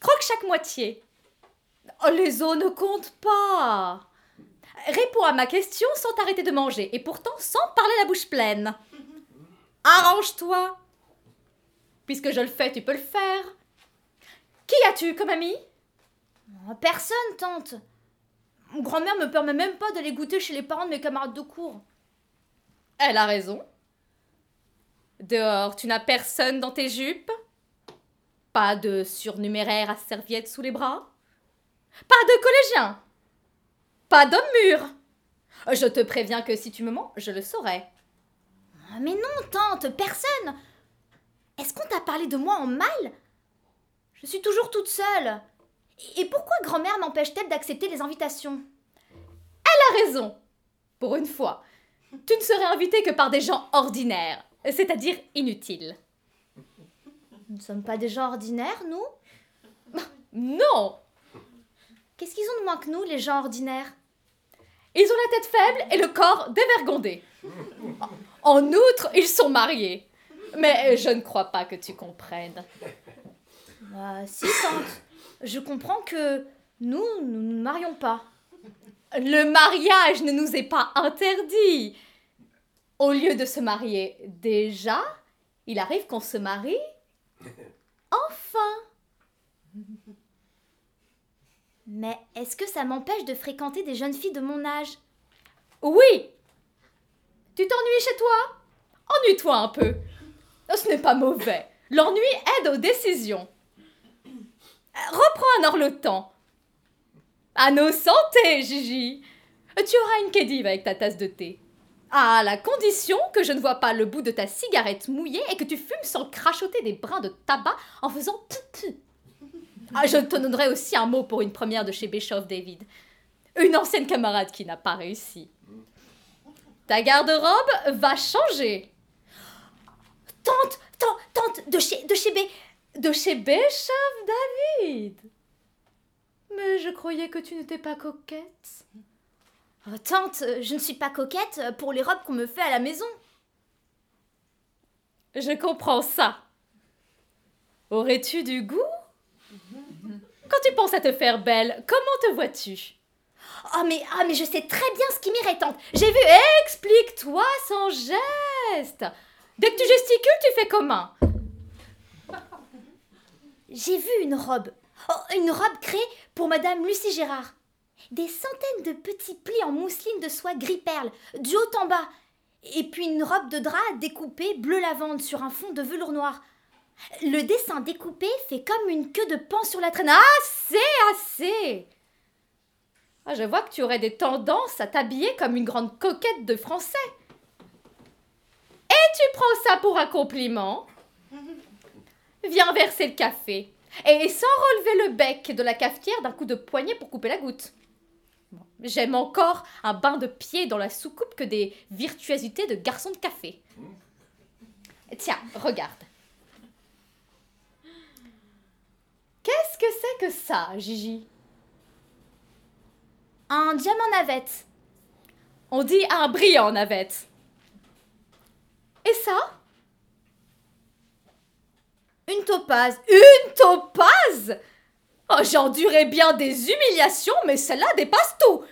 Croque chaque moitié. Oh, les os ne comptent pas. Réponds à ma question sans t'arrêter de manger, et pourtant sans parler la bouche pleine. Arrange-toi. Puisque je le fais, tu peux le faire. Qui as-tu comme ami? Oh, Personne, tante. Grand-mère me permet même pas d'aller goûter chez les parents de mes camarades de cours. Elle a raison. Dehors, tu n'as personne dans tes jupes? Pas de surnuméraire à serviette sous les bras? Pas de collégien? Pas d'homme mûr? Je te préviens que si tu me mens, je le saurai. Oh, Mais non, tante, personne. Est-ce qu'on t'a parlé de moi en mal? Je suis toujours toute seule. Et pourquoi grand-mère m'empêche-t-elle d'accepter les invitations? Elle a raison Pour une fois, tu ne serais invité que par des gens ordinaires, c'est-à-dire inutiles. Nous ne sommes pas des gens ordinaires, nous? Non Qu'est-ce qu'ils ont de moins que nous, les gens ordinaires? Ils ont la tête faible et le corps dévergondé. En outre, ils sont mariés. Mais je ne crois pas que tu comprennes. Bah, si, tante. Je comprends que nous, nous ne nous marions pas. Le mariage ne nous est pas interdit. Au lieu de se marier déjà, il arrive qu'on se marie enfin. Mais est-ce que ça m'empêche de fréquenter des jeunes filles de mon âge? Oui. Tu t'ennuies chez toi? Ennuie-toi un peu. Ce n'est pas mauvais. L'ennui aide aux décisions. Reprends alors le temps. À nos santés, Gigi. Tu auras une kédive avec ta tasse de thé. À la condition que je ne vois pas le bout de ta cigarette mouillée et que tu fumes sans crachoter des brins de tabac en faisant Ah, je te donnerai aussi un mot pour une première de chez Bischoff David. Une ancienne camarade qui n'a pas réussi. Ta garde-robe va changer. Tante, tante, tante, de chez, de chez B. De chez Bischoff David. Mais je croyais que tu n'étais pas coquette. Oh, tante, je ne suis pas coquette pour les robes qu'on me fait à la maison. Je comprends ça. Aurais-tu du goût? Quand tu penses à te faire belle, comment te vois-tu? Oh mais, ah mais je sais très bien ce qui m'irait, tante. J'ai vu... Explique-toi sans geste. Dès que tu gesticules, tu fais comment? J'ai vu une robe. Oh, une robe créée pour Madame Lucie Gérard. Des centaines de petits plis en mousseline de soie gris perle, du haut en bas. Et puis une robe de drap découpée bleu lavande sur un fond de velours noir. Le dessin découpé fait comme une queue de pan sur la traîne. Assez, assez ah, Je vois que tu aurais des tendances à t'habiller comme une grande coquette de français. Et tu prends ça pour un compliment Viens verser le café. Et sans relever le bec de la cafetière d'un coup de poignet pour couper la goutte. J'aime encore un bain de pied dans la soucoupe que des virtuosités de garçon de café. Tiens, regarde. Qu'est-ce que c'est que ça, Gigi? Un diamant navette. On dit un brillant navette. Et ça? Une topaze. Une topaze? Oh, j'endurais bien des humiliations, mais celle-là dépasse tout.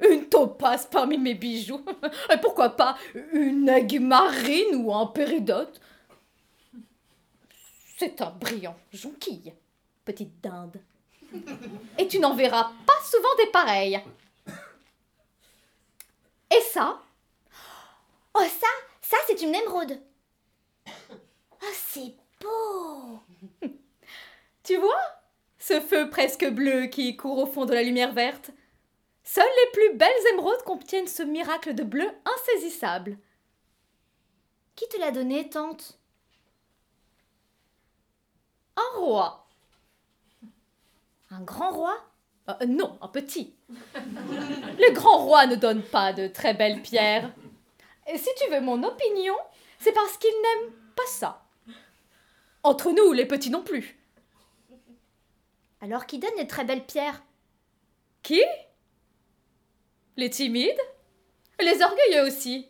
Une topaze parmi mes bijoux. Pourquoi pas une aigue marine ou un péridote C'est un brillant jonquille, petite dinde. Et tu n'en verras pas souvent des pareils. Et ça? Oh, ça, ça, c'est une émeraude. Oh, c'est beau. tu vois? Ce feu presque bleu qui court au fond de la lumière verte. Seules les plus belles émeraudes contiennent ce miracle de bleu insaisissable. Qui te l'a donné, tante? Un roi. Un grand roi? Euh, Non, un petit. Les grands rois ne donnent pas de très belles pierres. Et si tu veux mon opinion, c'est parce qu'ils n'aiment pas ça. Entre nous, les petits non plus. Alors qui donne les très belles pierres? Qui? Les timides? Les orgueilleux aussi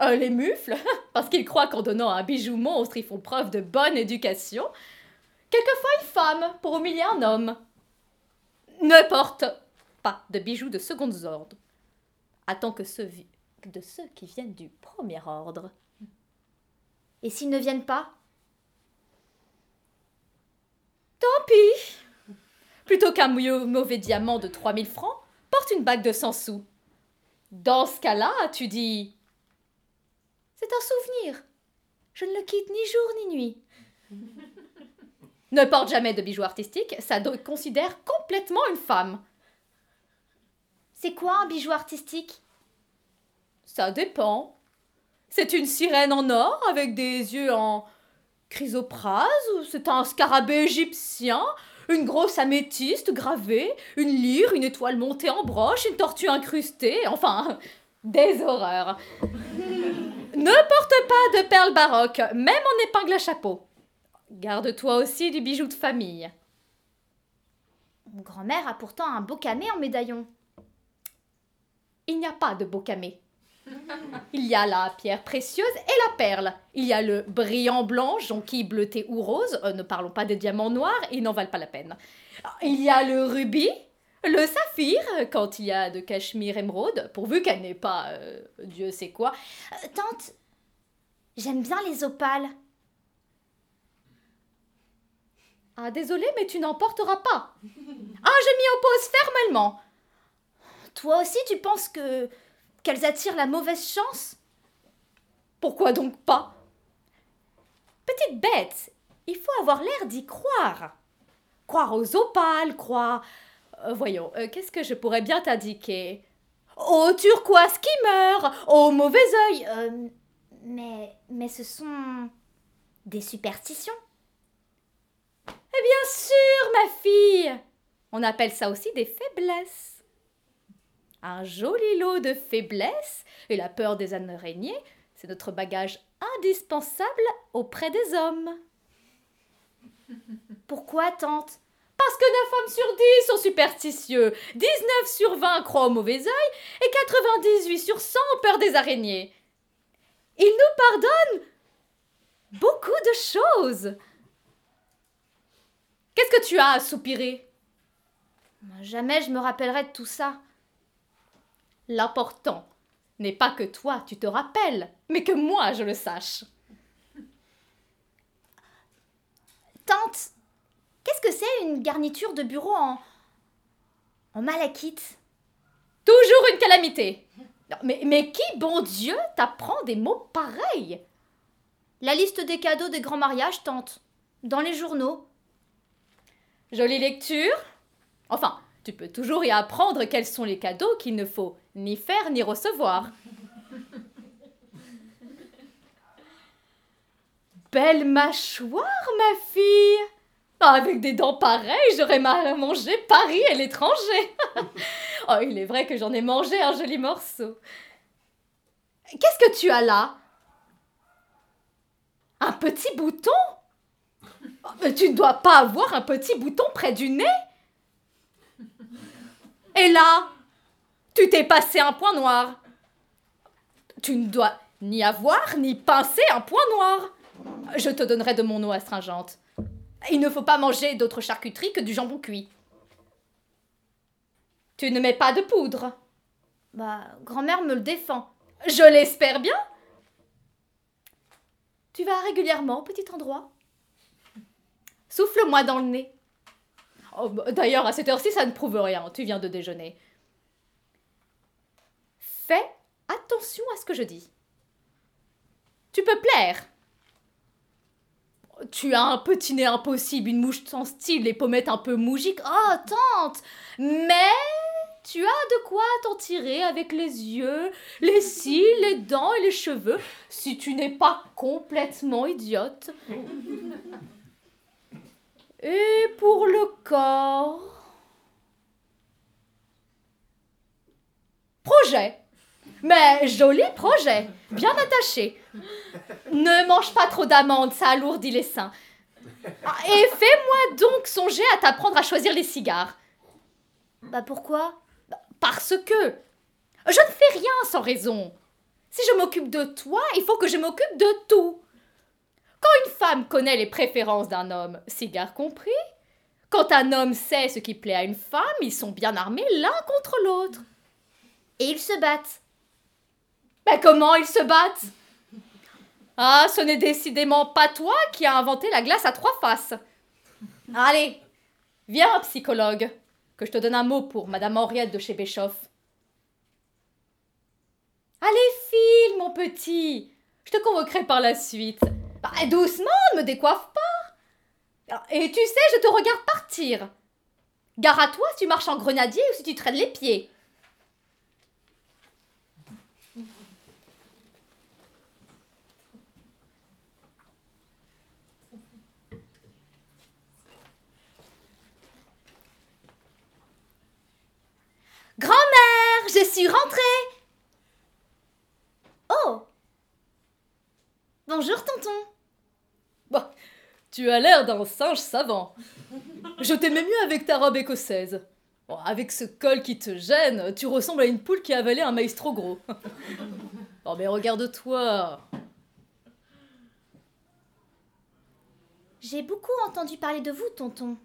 euh, Les mufles Parce qu'ils croient qu'en donnant un bijou monstre, ils font preuve de bonne éducation. Quelquefois une femme pour humilier un homme. Ne porte pas de bijoux de second ordre. Attends que ceux, de ceux qui viennent du premier ordre. Et s'ils ne viennent pas? Tant pis Plutôt qu'un mauvais diamant de 3000 francs, porte une bague de 100 sous. Dans ce cas-là, tu dis C'est un souvenir. Je ne le quitte ni jour ni nuit. Ne porte jamais de bijoux artistiques, ça considère complètement une femme. C'est quoi un bijou artistique? Ça dépend. C'est une sirène en or avec des yeux en chrysoprase ou c'est un scarabée égyptien une grosse améthyste gravée, une lyre, une étoile montée en broche, une tortue incrustée, enfin, des horreurs. ne porte pas de perles baroques, même en épingle à chapeau. Garde-toi aussi du bijou de famille. Mon grand-mère a pourtant un beau camé en médaillon. Il n'y a pas de beau camé. Il y a la pierre précieuse et la perle. Il y a le brillant blanc, jonquille bleuté ou rose. Euh, ne parlons pas des diamants noirs, ils n'en valent pas la peine. Il y a le rubis, Le saphir, quand il y a de cachemire émeraude, pourvu qu'elle n'ait pas euh, Dieu sait quoi. Euh, tante, j'aime bien les opales. Ah, désolé, mais tu n'en porteras pas. Ah, je m'y oppose fermement. Toi aussi, tu penses que qu'elles attirent la mauvaise chance? Pourquoi donc pas? Petite bête, il faut avoir l'air d'y croire. Croire aux opales, croire. Euh, voyons, euh, qu'est-ce que je pourrais bien t'indiquer? Au turquoise qui meurt, au mauvais œil. Euh, mais, mais ce sont des superstitions. Eh bien sûr, ma fille On appelle ça aussi des faiblesses. Un joli lot de faiblesses et la peur des araignées, c'est notre bagage indispensable auprès des hommes. Pourquoi, tante? Parce que 9 hommes sur 10 sont superstitieux, 19 sur 20 croient au mauvais œil et 98 sur 100 ont peur des araignées. Ils nous pardonnent beaucoup de choses. Qu'est-ce que tu as à soupirer? Jamais je me rappellerai de tout ça. L'important n'est pas que toi tu te rappelles, mais que moi je le sache. Tante, qu'est-ce que c'est une garniture de bureau en. en malachite? Toujours une calamité. Mais, mais qui, bon Dieu, t'apprend des mots pareils? La liste des cadeaux des grands mariages, tante. Dans les journaux. Jolie lecture? Enfin, tu peux toujours y apprendre quels sont les cadeaux qu'il ne faut ni faire ni recevoir. Belle mâchoire, ma fille. Avec des dents pareilles, j'aurais mal mangé Paris et l'étranger. oh, il est vrai que j'en ai mangé un joli morceau. Qu'est-ce que tu as là? Un petit bouton? Oh, Mais tu ne dois pas avoir un petit bouton près du nez Et là Tu t'es passé un point noir. Tu ne dois ni avoir ni pincer un point noir. Je te donnerai de mon eau astringente. Il ne faut pas manger d'autre charcuterie que du jambon cuit. Tu ne mets pas de poudre. Bah, grand-mère me le défend. Je l'espère bien. Tu vas régulièrement au petit endroit. Souffle-moi dans le nez. Oh, bah, D'ailleurs, à cette heure-ci, ça ne prouve rien. Tu viens de déjeuner. Fais attention à ce que je dis. Tu peux plaire. Tu as un petit nez impossible, une mouche sans style, les pommettes un peu mougiques. Oh, tante Mais tu as de quoi t'en tirer avec les yeux, les cils, les dents et les cheveux, si tu n'es pas complètement idiote. Et pour le corps Projet mais joli projet, bien attaché. Ne mange pas trop d'amandes, ça alourdit les seins. Ah, Et fais-moi donc songer à t'apprendre à choisir les cigares. Bah pourquoi? Parce que je ne fais rien sans raison. Si je m'occupe de toi, il faut que je m'occupe de tout. Quand une femme connaît les préférences d'un homme, cigare compris, quand un homme sait ce qui plaît à une femme, ils sont bien armés l'un contre l'autre. Et ils se battent. Mais comment ils se battent? Ah, ce n'est décidément pas toi qui as inventé la glace à trois faces. Allez, viens, psychologue, que je te donne un mot pour Madame Henriette de chez Béchoff. Allez, file, mon petit. Je te convoquerai par la suite. Bah, doucement, ne me décoiffe pas. Et tu sais, je te regarde partir. Gare à toi si tu marches en grenadier ou si tu traînes les pieds. Grand-mère, je suis rentrée Oh Bonjour, tonton. Bah, tu as l'air d'un singe savant. Je t'aimais mieux avec ta robe écossaise. Bon, avec ce col qui te gêne, tu ressembles à une poule qui a avalé un maïs trop gros. oh, mais regarde-toi. J'ai beaucoup entendu parler de vous, tonton.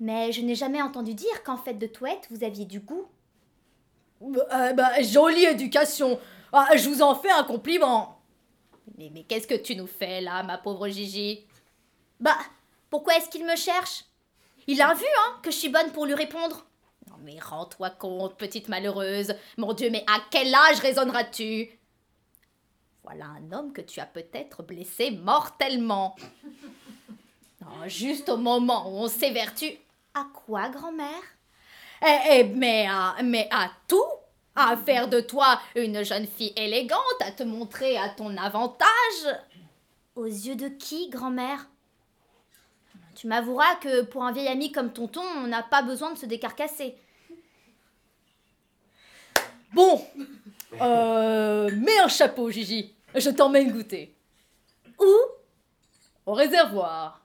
Mais je n'ai jamais entendu dire qu'en fait de toilette, vous aviez du goût. Euh, bah, jolie éducation. Ah, je vous en fais un compliment. Mais, mais qu'est-ce que tu nous fais là, ma pauvre Gigi? Bah, pourquoi est-ce qu'il me cherche? Il a vu, hein, que je suis bonne pour lui répondre. Non mais rends-toi compte, petite malheureuse. Mon Dieu, mais à quel âge raisonneras-tu? Voilà un homme que tu as peut-être blessé mortellement. Non, juste au moment où on s'évertue. À quoi, grand-mère? Eh, eh, mais à, mais à tout À faire de toi une jeune fille élégante, à te montrer à ton avantage Aux yeux de qui, grand-mère? Tu m'avoueras que pour un vieil ami comme tonton, on n'a pas besoin de se décarcasser. Bon, euh, mets un chapeau, Gigi. Je t'emmène goûter. Où? Au réservoir.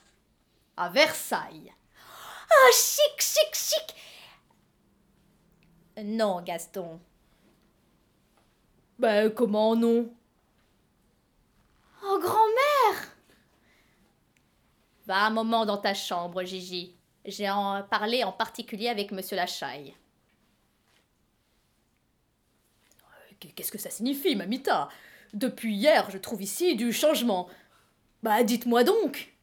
À Versailles. Oh, chic, chic, chic Non, Gaston. Ben, comment non? Oh, grand-mère Va un moment dans ta chambre, Gigi. J'ai en parlé en particulier avec Monsieur Lachaille. Qu'est-ce que ça signifie, Mamita? Depuis hier, je trouve ici du changement. Bah, dites-moi donc.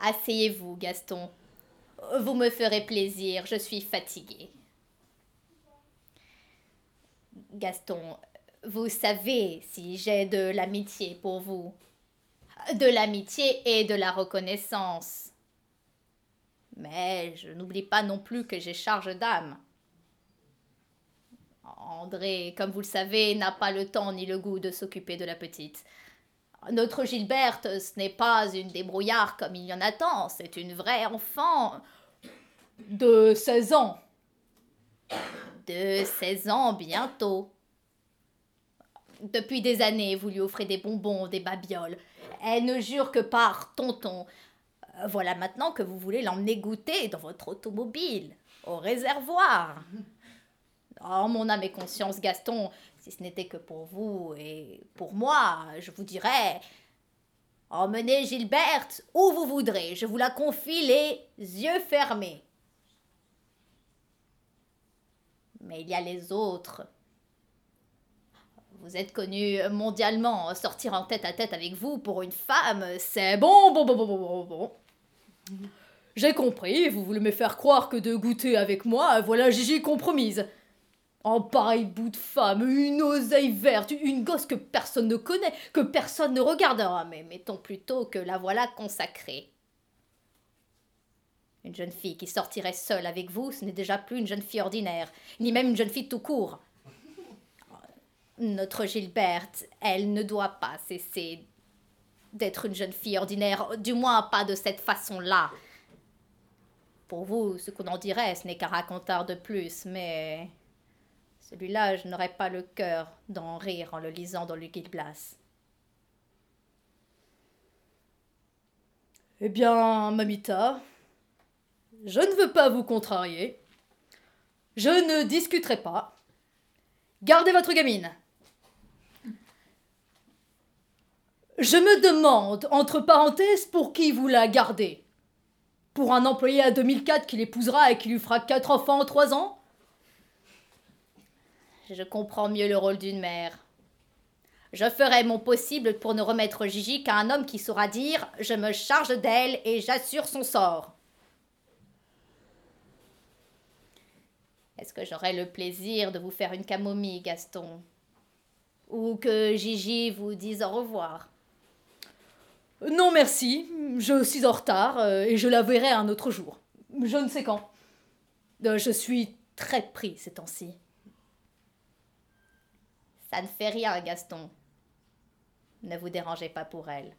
Asseyez-vous, Gaston. Vous me ferez plaisir, je suis fatiguée. Gaston, vous savez si j'ai de l'amitié pour vous. De l'amitié et de la reconnaissance. Mais je n'oublie pas non plus que j'ai charge d'âme. André, comme vous le savez, n'a pas le temps ni le goût de s'occuper de la petite. Notre Gilberte, ce n'est pas une débrouillarde comme il y en a tant, c'est une vraie enfant De 16 ans. De 16 ans bientôt. Depuis des années, vous lui offrez des bonbons, des babioles. Elle ne jure que par tonton. Euh, Voilà maintenant que vous voulez l'emmener goûter dans votre automobile, au réservoir. Oh, mon âme et conscience, Gaston, si ce n'était que pour vous et pour moi, je vous dirais Emmenez Gilberte où vous voudrez, je vous la confie les yeux fermés. Mais il y a les autres. Vous êtes connu mondialement, sortir en tête à tête avec vous pour une femme, c'est Bon, bon, bon, bon, bon, bon, bon. J'ai compris, vous voulez me faire croire que de goûter avec moi, voilà Gigi compromise. En pareil bout de femme, une oseille verte, une gosse que personne ne connaît, que personne ne regardera. mais mettons plutôt que la voilà consacrée. Une jeune fille qui sortirait seule avec vous, ce n'est déjà plus une jeune fille ordinaire, ni même une jeune fille tout court. Notre Gilberte, elle ne doit pas cesser d'être une jeune fille ordinaire, du moins pas de cette façon-là. Pour vous, ce qu'on en dirait, ce n'est qu'un racontard de plus, mais celui-là, je n'aurais pas le cœur d'en rire en le lisant dans le Guide Blas. Eh bien, Mamita, je ne veux pas vous contrarier. Je ne discuterai pas. Gardez votre gamine. Je me demande, entre parenthèses, pour qui vous la gardez Pour un employé à 2004 qui l'épousera et qui lui fera quatre enfants en trois ans? Je comprends mieux le rôle d'une mère. Je ferai mon possible pour ne remettre Gigi qu'à un homme qui saura dire Je me charge d'elle et j'assure son sort. Est-ce que j'aurai le plaisir de vous faire une camomille, Gaston? Ou que Gigi vous dise au revoir? Non, merci. Je suis en retard euh, et je la verrai un autre jour. Je ne sais quand. Euh, Je suis très pris ces temps-ci. Ça ne fait rien, Gaston. Ne vous dérangez pas pour elle.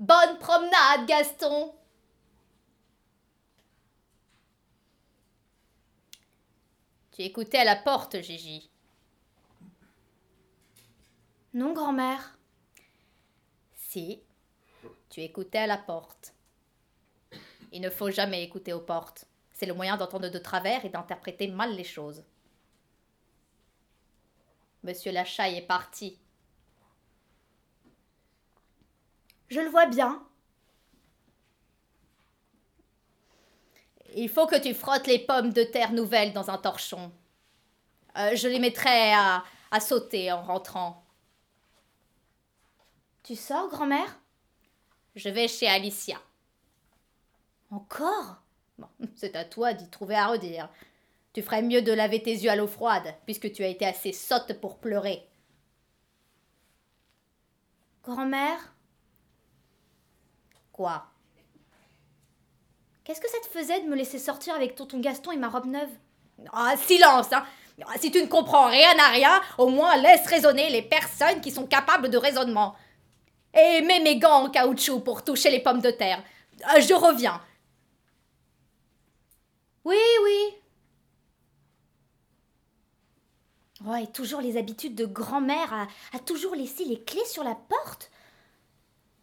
Bonne promenade, Gaston Tu écoutais à la porte, Gigi. Non, grand-mère. Si, tu écoutais à la porte. Il ne faut jamais écouter aux portes. C'est le moyen d'entendre de travers et d'interpréter mal les choses. Monsieur Lachaille est parti. Je le vois bien. Il faut que tu frottes les pommes de terre nouvelles dans un torchon. Euh, je les mettrai à, à sauter en rentrant. Tu sors, grand-mère? Je vais chez Alicia. Encore? Bon, c'est à toi d'y trouver à redire. Tu ferais mieux de laver tes yeux à l'eau froide, puisque tu as été assez sotte pour pleurer. Grand-mère? Quoi? Qu'est-ce que ça te faisait de me laisser sortir avec tonton Gaston et ma robe neuve? Ah, silence, hein Ah, Si tu ne comprends rien à rien, au moins laisse raisonner les personnes qui sont capables de raisonnement. Et mets mes gants en caoutchouc pour toucher les pommes de terre. Ah, Je reviens. Oui, oui. Oh, et toujours les habitudes de grand-mère à, à toujours laisser les clés sur la porte?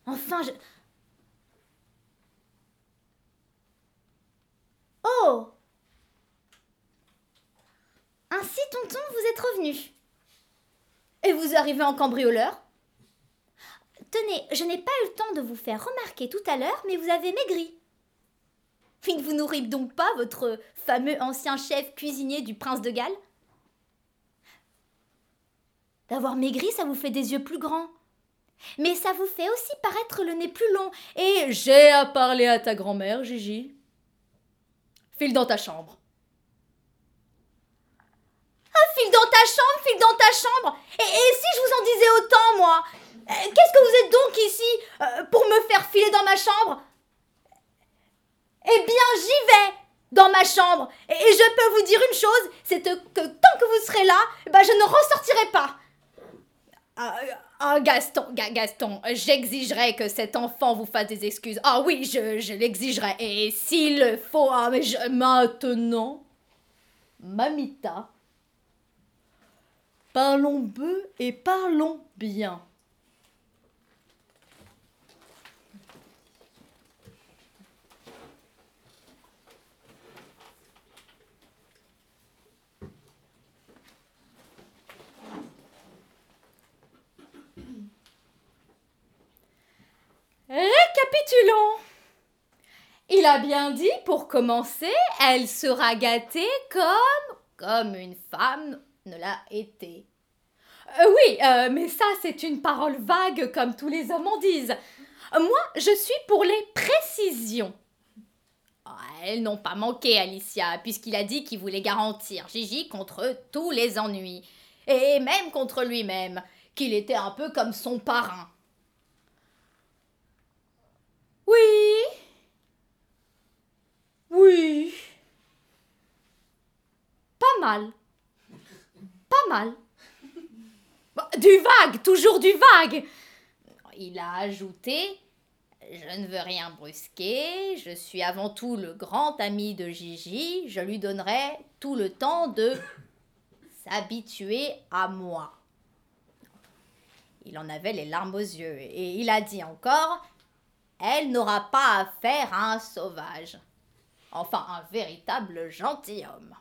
Enfin, je... Oh Ainsi, tonton, vous êtes revenu. Et vous arrivez en cambrioleur? Tenez, je n'ai pas eu le temps de vous faire remarquer tout à l'heure, mais vous avez maigri. Il ne vous nourrit donc pas, votre fameux ancien chef cuisinier du prince de Galles? D'avoir maigri, ça vous fait des yeux plus grands. Mais ça vous fait aussi paraître le nez plus long. Et J'ai à parler à ta grand-mère, Gigi. File dans ta chambre. Ah, file dans ta chambre, file dans ta chambre. Et, si je vous en disais autant, moi Euh, Qu'est-ce que vous êtes donc ici euh, pour me faire filer dans ma chambre? Eh bien, j'y vais dans ma chambre. Et, je peux vous dire une chose, c'est que, tant que vous serez là, ben, je ne ressortirai pas ah, Gaston, Ga- Gaston, j'exigerai que cet enfant vous fasse des excuses. Ah oui, je, je l'exigerai. Et s'il le faut, ah mais je... Maintenant, Mamita, parlons peu et parlons bien. Récapitulons. Il a bien dit, pour commencer, elle sera gâtée comme... comme une femme ne l'a été. Euh, oui, euh, mais ça c'est une parole vague comme tous les hommes en disent. Moi, je suis pour les précisions. Ah, Elles n'ont pas manqué, Alicia, puisqu'il a dit qu'il voulait garantir Gigi contre tous les ennuis. Et même contre lui-même, qu'il était un peu comme son parrain. Oui. Oui. Pas mal. Pas mal. Du vague, toujours du vague. Il a ajouté Je ne veux rien brusquer, je suis avant tout le grand ami de Gigi, je lui donnerai tout le temps de s'habituer à moi. Il en avait les larmes aux yeux et il a dit encore Elle n'aura pas affaire à un sauvage. Enfin, un véritable gentilhomme.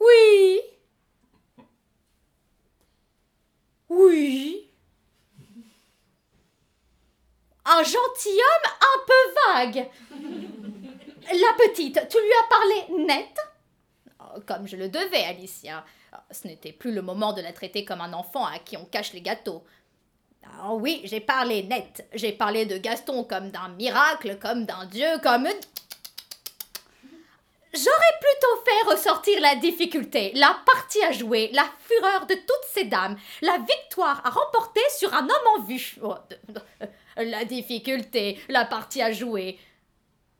Oui. Oui. Un gentilhomme un peu vague. La petite, tu lui as parlé net? Comme je le devais, Alicia. Ce n'était plus le moment de la traiter comme un enfant à qui on cache les gâteaux. Ah oui, j'ai parlé net. J'ai parlé de Gaston comme d'un miracle, comme d'un dieu, comme... J'aurais plutôt fait ressortir la difficulté, la partie à jouer, la fureur de toutes ces dames, la victoire à remporter sur un homme en vue. Oh, la difficulté, la partie à jouer.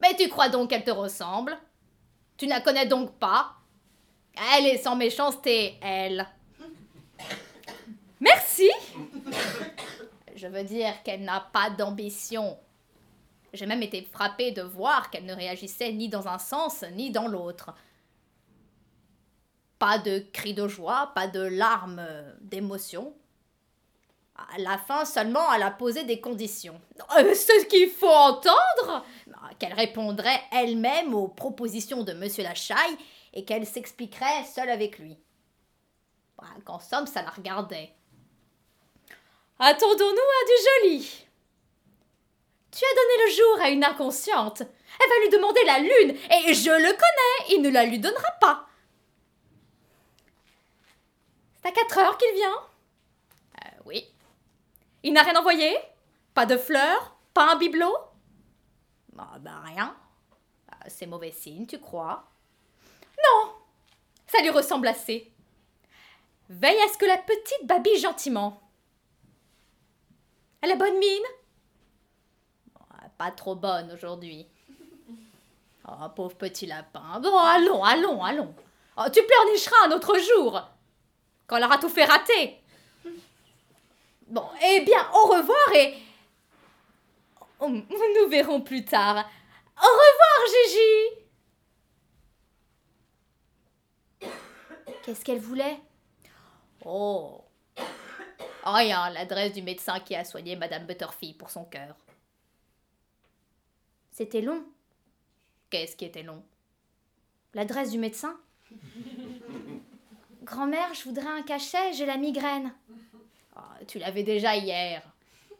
Mais tu crois donc qu'elle te ressemble? Tu ne la connais donc pas? Elle est sans méchanceté, elle. Merci Je veux dire qu'elle n'a pas d'ambition. J'ai même été frappée de voir qu'elle ne réagissait ni dans un sens ni dans l'autre. Pas de cris de joie, pas de larmes d'émotion. À la fin seulement, elle a posé des conditions. Euh, ce qu'il faut entendre Qu'elle répondrait elle-même aux propositions de Monsieur Lachaille et qu'elle s'expliquerait seule avec lui. Bah, Qu'en somme, ça la regardait. Attendons-nous à du joli. Tu as donné le jour à une inconsciente. Elle va lui demander la lune, et je le connais, il ne la lui donnera pas. C'est à quatre heures qu'il vient euh, Oui. Il n'a rien envoyé? Pas de fleurs? Pas un bibelot? Bah, bah rien. Bah, c'est mauvais signe, tu crois? Non Ça lui ressemble assez. Veille à ce que la petite babille gentiment. Elle a bonne mine Pas trop bonne aujourd'hui. Oh, pauvre petit lapin. Bon, allons, allons, allons. Oh, tu pleurnicheras un autre jour. Quand elle aura tout fait rater. Bon, eh bien, au revoir et. Nous verrons plus tard. Au revoir, Gigi Qu'est-ce qu'elle voulait? Oh Rien, l'adresse du médecin qui a soigné Madame Butterfly pour son cœur. C'était long. Qu'est-ce qui était long? L'adresse du médecin Grand-mère, je voudrais un cachet, j'ai la migraine. Oh, tu l'avais déjà hier.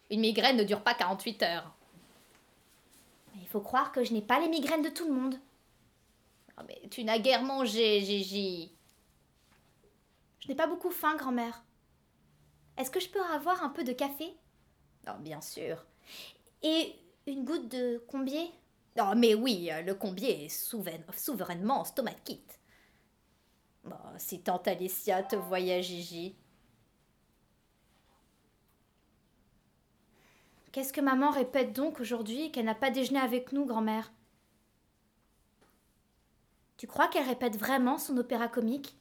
Une migraine ne dure pas 48 heures. Mais il faut croire que je n'ai pas les migraines de tout le monde. Oh, mais tu n'as guère mangé, Gigi. Je n'ai pas beaucoup faim, grand-mère. Est-ce que je peux avoir un peu de café? Oh, bien sûr. Et une goutte de combier? Oh, mais oui, le combier est souverainement stomaquite. Bon, si tante Alicia te voyait, Gigi. Qu'est-ce que maman répète donc aujourd'hui qu'elle n'a pas déjeuné avec nous, grand-mère? Tu crois qu'elle répète vraiment son opéra comique?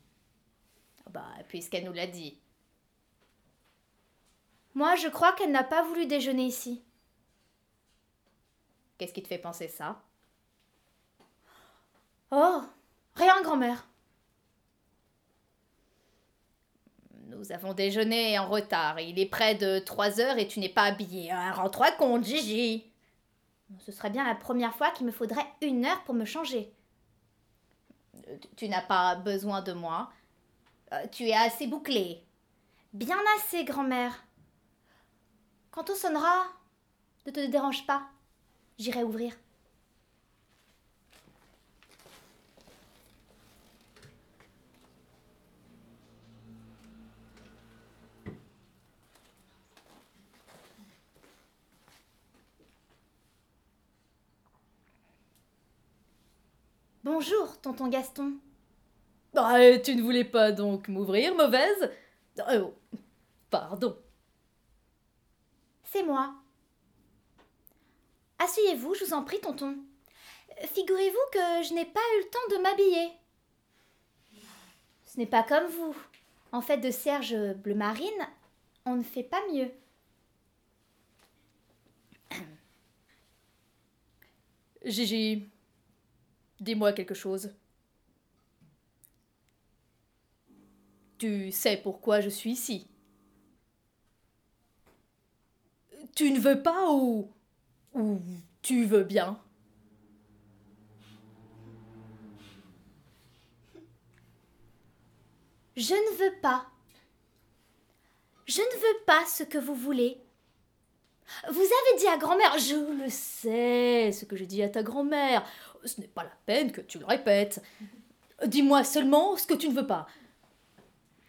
Bah, puisqu'elle nous l'a dit. Moi, je crois qu'elle n'a pas voulu déjeuner ici. Qu'est-ce qui te fait penser ça? Oh, rien, grand-mère. Nous avons déjeuné en retard. Il est près de trois heures et tu n'es pas habillée. Hein, Rends-toi compte, Gigi. Ce serait bien la première fois qu'il me faudrait une heure pour me changer. Tu n'as pas besoin de moi. Euh, tu es assez bouclée. Bien assez, grand-mère. Quand on sonnera, ne te dérange pas. J'irai ouvrir. Bonjour, tonton Gaston. Bah, tu ne voulais pas donc m'ouvrir, mauvaise? Oh, pardon. C'est moi. Asseyez-vous, je vous en prie, tonton. Figurez-vous que je n'ai pas eu le temps de m'habiller. Ce n'est pas comme vous. En fait de Serge bleu marine, on ne fait pas mieux. Gigi, dis-moi quelque chose. Tu sais pourquoi je suis ici? Tu ne veux pas ou... ou tu veux bien? Je ne veux pas. Je ne veux pas ce que vous voulez. Vous avez dit à grand-mère, je le sais, ce que j'ai dit à ta grand-mère. Ce n'est pas la peine que tu le répètes. Dis-moi seulement ce que tu ne veux pas.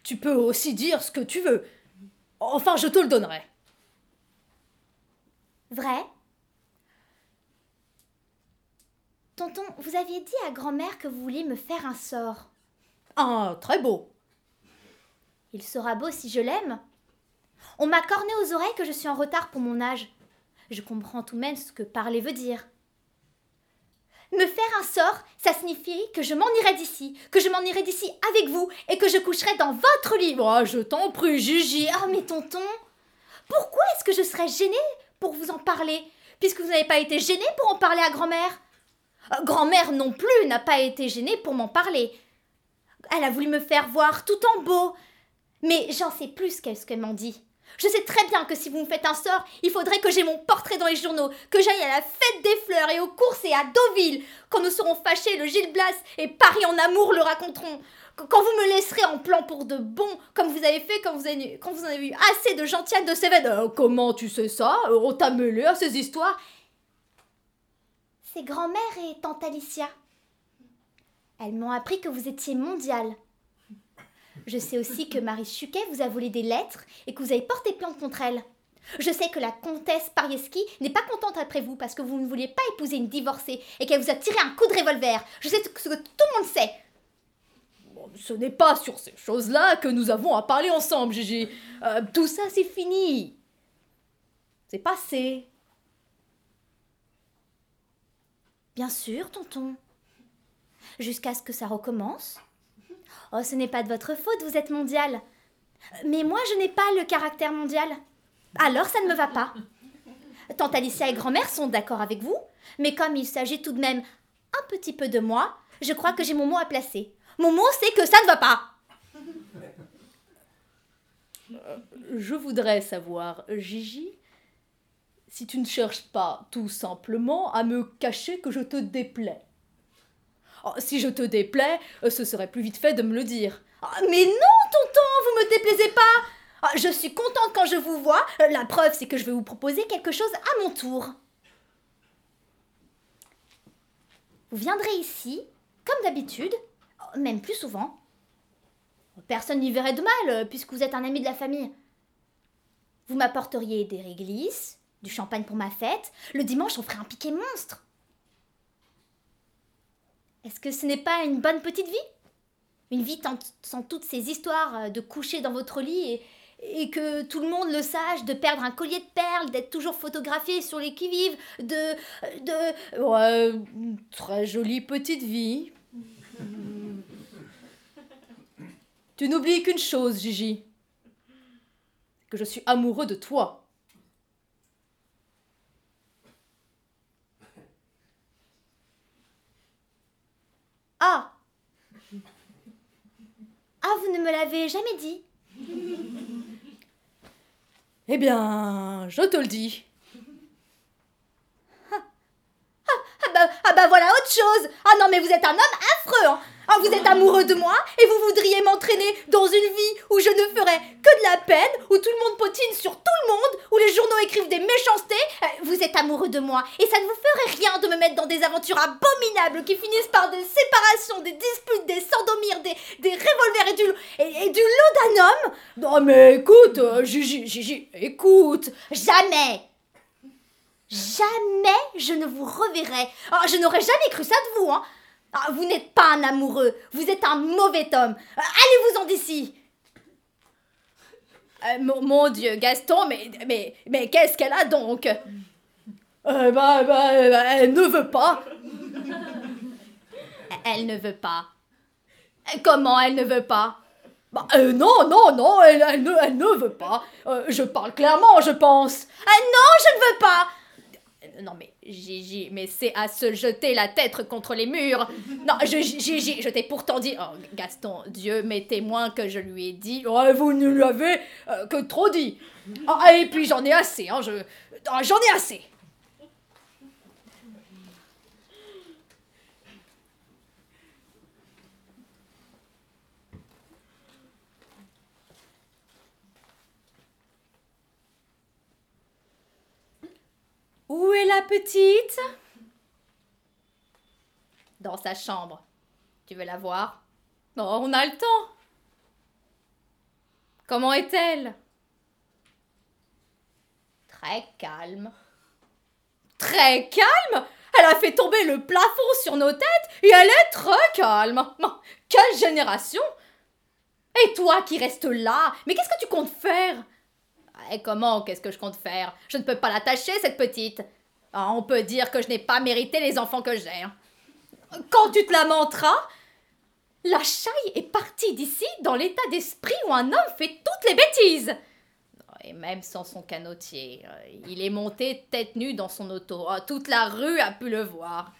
Tu peux aussi dire ce que tu veux. Enfin, je te le donnerai. Vrai Tonton, vous aviez dit à grand-mère que vous vouliez me faire un sort. Ah, très beau. Il sera beau si je l'aime. On m'a corné aux oreilles que je suis en retard pour mon âge. Je comprends tout de même ce que parler veut dire. Me faire un sort, ça signifie que je m'en irai d'ici, que je m'en irai d'ici avec vous et que je coucherai dans votre lit. Oh, je t'en prie, Gigi. Oh, mais tonton, pourquoi est-ce que je serais gênée pour vous en parler, puisque vous n'avez pas été gêné pour en parler à grand-mère euh, Grand-mère non plus n'a pas été gênée pour m'en parler. Elle a voulu me faire voir tout en beau, mais j'en sais plus qu'est-ce qu'elle m'en dit. Je sais très bien que si vous me faites un sort, il faudrait que j'ai mon portrait dans les journaux, que j'aille à la fête des fleurs et aux courses et à Deauville. Quand nous serons fâchés, le Gilles Blas et Paris en amour le raconteront. Quand vous me laisserez en plan pour de bon, comme vous avez fait quand vous, avez, quand vous en avez eu assez de gentiane de Cévennes. Euh, comment tu sais ça? On t'a à ces histoires C'est grand-mère et tante Alicia. Elles m'ont appris que vous étiez mondial. Je sais aussi que Marie Chuquet vous a volé des lettres et que vous avez porté plainte contre elle. Je sais que la comtesse Parieski n'est pas contente après vous parce que vous ne vouliez pas épouser une divorcée et qu'elle vous a tiré un coup de revolver. Je sais ce que tout le monde sait. Ce n'est pas sur ces choses-là que nous avons à parler ensemble, Gigi. Euh, tout ça, c'est fini. C'est passé. Bien sûr, tonton. Jusqu'à ce que ça recommence. Oh, ce n'est pas de votre faute, vous êtes mondial. Mais moi, je n'ai pas le caractère mondial. Alors, ça ne me va pas. Tante Alicia et grand-mère sont d'accord avec vous, mais comme il s'agit tout de même un petit peu de moi, je crois que j'ai mon mot à placer. Mon mot, c'est que ça ne va pas. Euh, je voudrais savoir, Gigi, si tu ne cherches pas tout simplement à me cacher que je te déplais. Oh, si je te déplais, euh, ce serait plus vite fait de me le dire. Ah, mais non, tonton, vous me déplaisez pas. Ah, je suis contente quand je vous vois. Euh, la preuve, c'est que je vais vous proposer quelque chose à mon tour. Vous viendrez ici, comme d'habitude, même plus souvent. Personne n'y verrait de mal, euh, puisque vous êtes un ami de la famille. Vous m'apporteriez des réglisses, du champagne pour ma fête. Le dimanche, on ferait un piquet monstre. Est-ce que ce n'est pas une bonne petite vie? Une vie sans toutes ces histoires euh, de coucher dans votre lit et, que tout le monde le sache, de perdre un collier de perles, d'être toujours photographié sur les qui-vives, de. de. Ouais, très jolie petite vie. Tu n'oublies qu'une chose, Gigi. Que je suis amoureux de toi. Ah Ah, vous ne me l'avez jamais dit Eh bien, je te le dis. Ah, ah, bah, ah bah voilà autre chose Ah non mais vous êtes un homme affreux hein. Ah, vous êtes amoureux de moi et vous voudriez m'entraîner dans une vie où je ne ferais que de la peine, où tout le monde potine sur tout le monde, où les journaux écrivent des méchancetés. Euh, vous êtes amoureux de moi et ça ne vous ferait rien de me mettre dans des aventures abominables qui finissent par des séparations, des disputes, des sandomires, des, revolvers et du, et, du. Non mais écoute, euh, écoute. Jamais Jamais je ne vous reverrai. Ah, je n'aurais jamais cru ça de vous, hein. Ah, vous n'êtes pas un amoureux, vous êtes un mauvais homme. Euh, allez-vous-en d'ici. Euh, mon, Dieu, Gaston, mais, mais, mais qu'est-ce qu'elle a donc? Euh, bah, bah, Elle ne veut pas. Elle ne veut pas. Comment elle ne veut pas? Bah, non, non, non, elle, elle, ne, elle ne veut pas. je parle clairement, je pense. non, je ne veux pas. Non mais Gigi, mais c'est à se jeter la tête contre les murs. Non, je, Gigi, je t'ai pourtant dit, oh Gaston, Dieu m'est témoin que je lui ai dit. Oh, vous ne lui avez euh, que trop dit. Ah, et puis j'en ai assez, hein, je, ah, j'en ai assez. Où est la petite? Dans sa chambre. Tu veux la voir? Non, on a le temps. Comment est-elle? Très calme. Très calme? Elle a fait tomber le plafond sur nos têtes et elle est très calme. Quelle génération? Et toi qui restes là, mais qu'est-ce que tu comptes faire? Et comment? Qu'est-ce que je compte faire? Je ne peux pas l'attacher, cette petite. Ah, on peut dire que je n'ai pas mérité les enfants que j'ai. Hein. Quand tu te lamenteras, la chaille est partie d'ici dans l'état d'esprit où un homme fait toutes les bêtises. Et même sans son canotier, euh, il est monté tête nue dans son auto. Oh, toute la rue a pu le voir.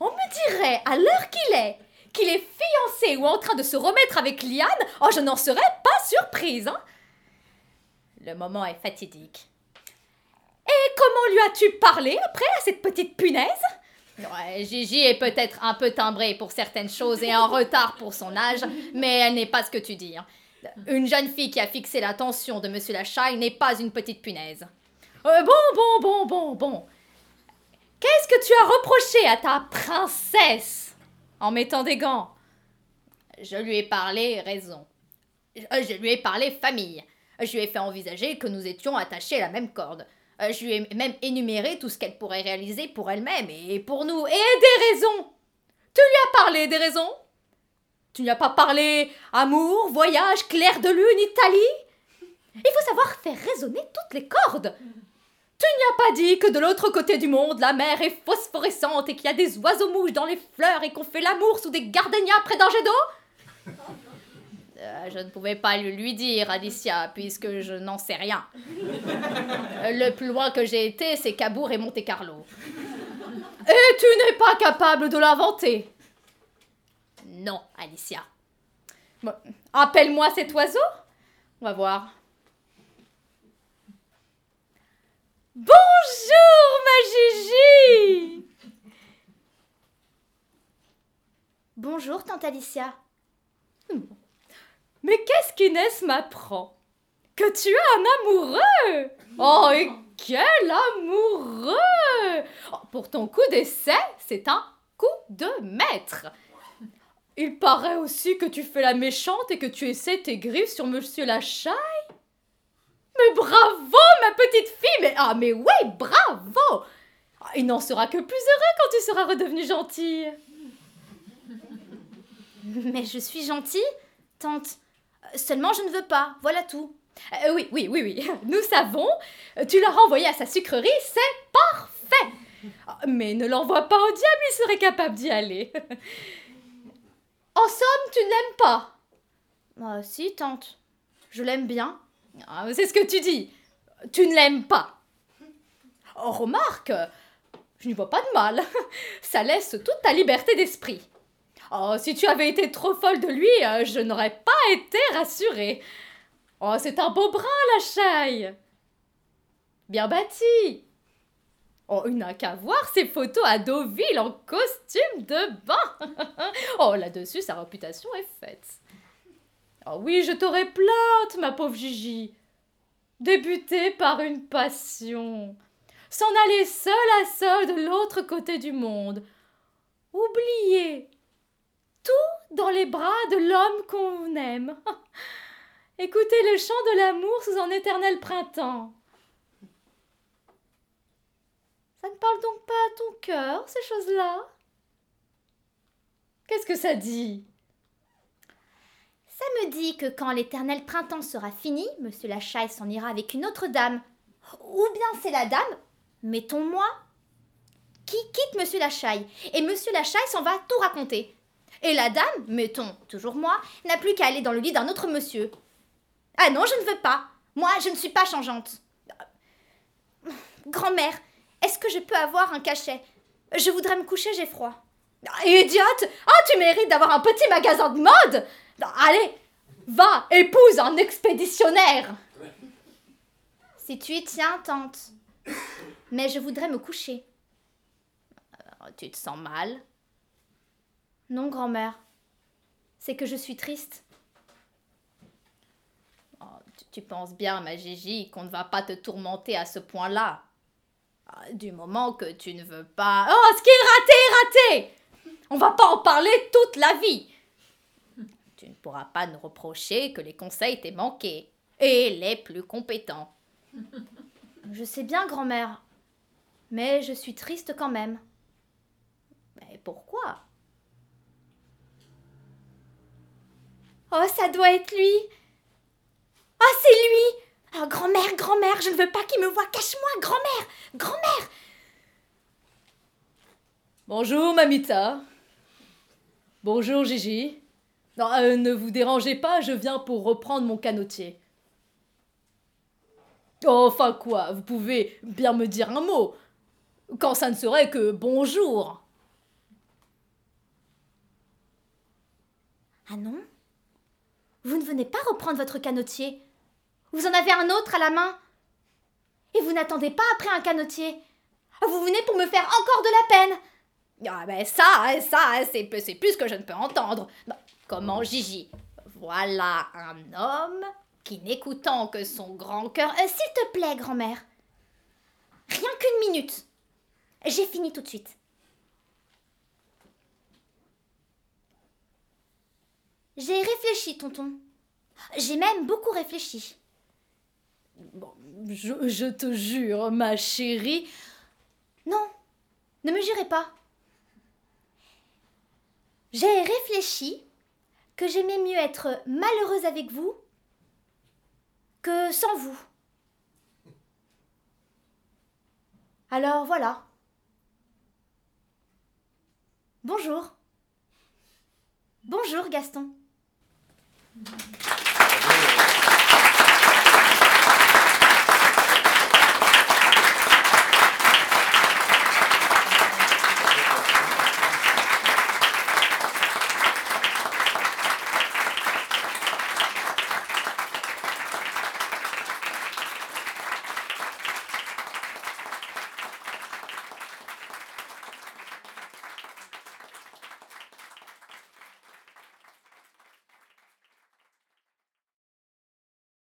On me dirait, à l'heure qu'il est, qu'il est fiancé ou en train de se remettre avec Liane, oh, je n'en serais pas surprise. Hein le moment est fatidique. Et comment lui as-tu parlé après à cette petite punaise? Gigi est peut-être un peu timbrée pour certaines choses et en retard pour son âge, mais elle n'est pas ce que tu dis. Hein. Une jeune fille qui a fixé l'attention de Monsieur Lachaille n'est pas une petite punaise. Euh, bon, bon, bon, bon, bon. Qu'est-ce que tu as reproché à ta princesse? En mettant des gants Je lui ai parlé raison. Je lui ai parlé famille. Je lui ai fait envisager que nous étions attachés à la même corde. Je lui ai même énuméré tout ce qu'elle pourrait réaliser pour elle-même et pour nous. Et des raisons Tu lui as parlé des raisons? Tu n'y as pas parlé amour, voyage, clair de lune, Italie? Il faut savoir faire résonner toutes les cordes. Tu n'y as pas dit que de l'autre côté du monde, la mer est phosphorescente et qu'il y a des oiseaux mouches dans les fleurs et qu'on fait l'amour sous des gardenias près d'un jet d'eau? Euh, Je ne pouvais pas le lui dire, Alicia, puisque je n'en sais rien. Euh, le plus loin que j'ai été, c'est Cabourg et Monte-Carlo. Et tu n'es pas capable de l'inventer Non, Alicia. Appelle-moi cet oiseau On va voir. Bonjour, ma Gigi Bonjour, tante Alicia. Mais qu'est-ce qu'Inès m'apprend? Que tu as un amoureux Oh, et quel amoureux oh, Pour ton coup d'essai, c'est un coup de maître. Il paraît aussi que tu fais la méchante et que tu essaies tes griffes sur Monsieur Lachaille mais bravo, ma petite fille Mais ah, mais oui, bravo ah, Il n'en sera que plus heureux quand tu seras redevenue gentille. Mais je suis gentille, tante. Seulement, je ne veux pas, voilà tout. Euh, oui, oui, oui, oui, nous savons. Tu l'as renvoyé à sa sucrerie, c'est parfait. Ah, mais ne l'envoie pas au diable, il serait capable d'y aller. En somme, tu ne l'aimes pas Ah si, tante. Je l'aime bien. Ah, c'est ce que tu dis. Tu ne l'aimes pas. Oh, remarque, je n'y vois pas de mal. Ça laisse toute ta liberté d'esprit. Oh, si tu avais été trop folle de lui, euh, je n'aurais pas été rassurée. Oh, c'est un beau brin, la chaille. Bien bâti. Oh, il n'a qu'à voir ses photos à Deauville en costume de bain. oh, là-dessus, sa réputation est faite. Ah oui, je t'aurais plainte, ma pauvre Gigi. Débuter par une passion. S'en aller seul à seul de l'autre côté du monde. Oublier. Tout dans les bras de l'homme qu'on aime. Écouter le chant de l'amour sous un éternel printemps. Ça ne parle donc pas à ton cœur, ces choses-là Qu'est-ce que ça dit? Ça me dit que quand l'éternel printemps sera fini, monsieur Lachaille s'en ira avec une autre dame. Ou bien c'est la dame, mettons-moi, qui quitte monsieur Lachaille. Et monsieur Lachaille s'en va tout raconter. Et la dame, mettons, toujours moi, n'a plus qu'à aller dans le lit d'un autre monsieur. Ah non, je ne veux pas. Moi, je ne suis pas changeante. Grand-mère, est-ce que je peux avoir un cachet? Je voudrais me coucher, j'ai froid. Idiote Ah, tu mérites d'avoir un petit magasin de mode Allez, va, épouse un expéditionnaire. Si tu y tiens, tante. Mais je voudrais me coucher. Euh, tu te sens mal? Non, grand-mère. C'est que je suis triste. Oh, tu, penses bien, ma Gigi, qu'on ne va pas te tourmenter à ce point-là. Ah, du moment que tu ne veux pas. Oh, ce qui est raté, raté On va pas en parler toute la vie tu ne pourras pas nous reprocher que les conseils t'aient manqué. Et les plus compétents. Je sais bien, grand-mère. Mais je suis triste quand même. Mais pourquoi? Oh, ça doit être lui. Oh, c'est lui. Oh, grand-mère, grand-mère, je ne veux pas qu'il me voie. Cache-moi, grand-mère, grand-mère. Bonjour, Mamita. Bonjour, Gigi. Non, euh, ne vous dérangez pas, je viens pour reprendre mon canotier. Enfin quoi, vous pouvez bien me dire un mot, quand ça ne serait que bonjour. Ah non? Vous ne venez pas reprendre votre canotier Vous en avez un autre à la main Et vous n'attendez pas après un canotier Vous venez pour me faire encore de la peine Ah ben ça, ça, c'est plus que je ne peux entendre. Comment Gigi? Voilà un homme qui, n'écoutant que son grand cœur. Euh, s'il te plaît, grand-mère. Rien qu'une minute. J'ai fini tout de suite. J'ai réfléchi, tonton. J'ai même beaucoup réfléchi. Bon, je, je te jure, ma chérie. Non, ne me jurez pas. J'ai réfléchi que j'aimais mieux être malheureuse avec vous que sans vous. Alors voilà. Bonjour. Bonjour Gaston. Mm-hmm.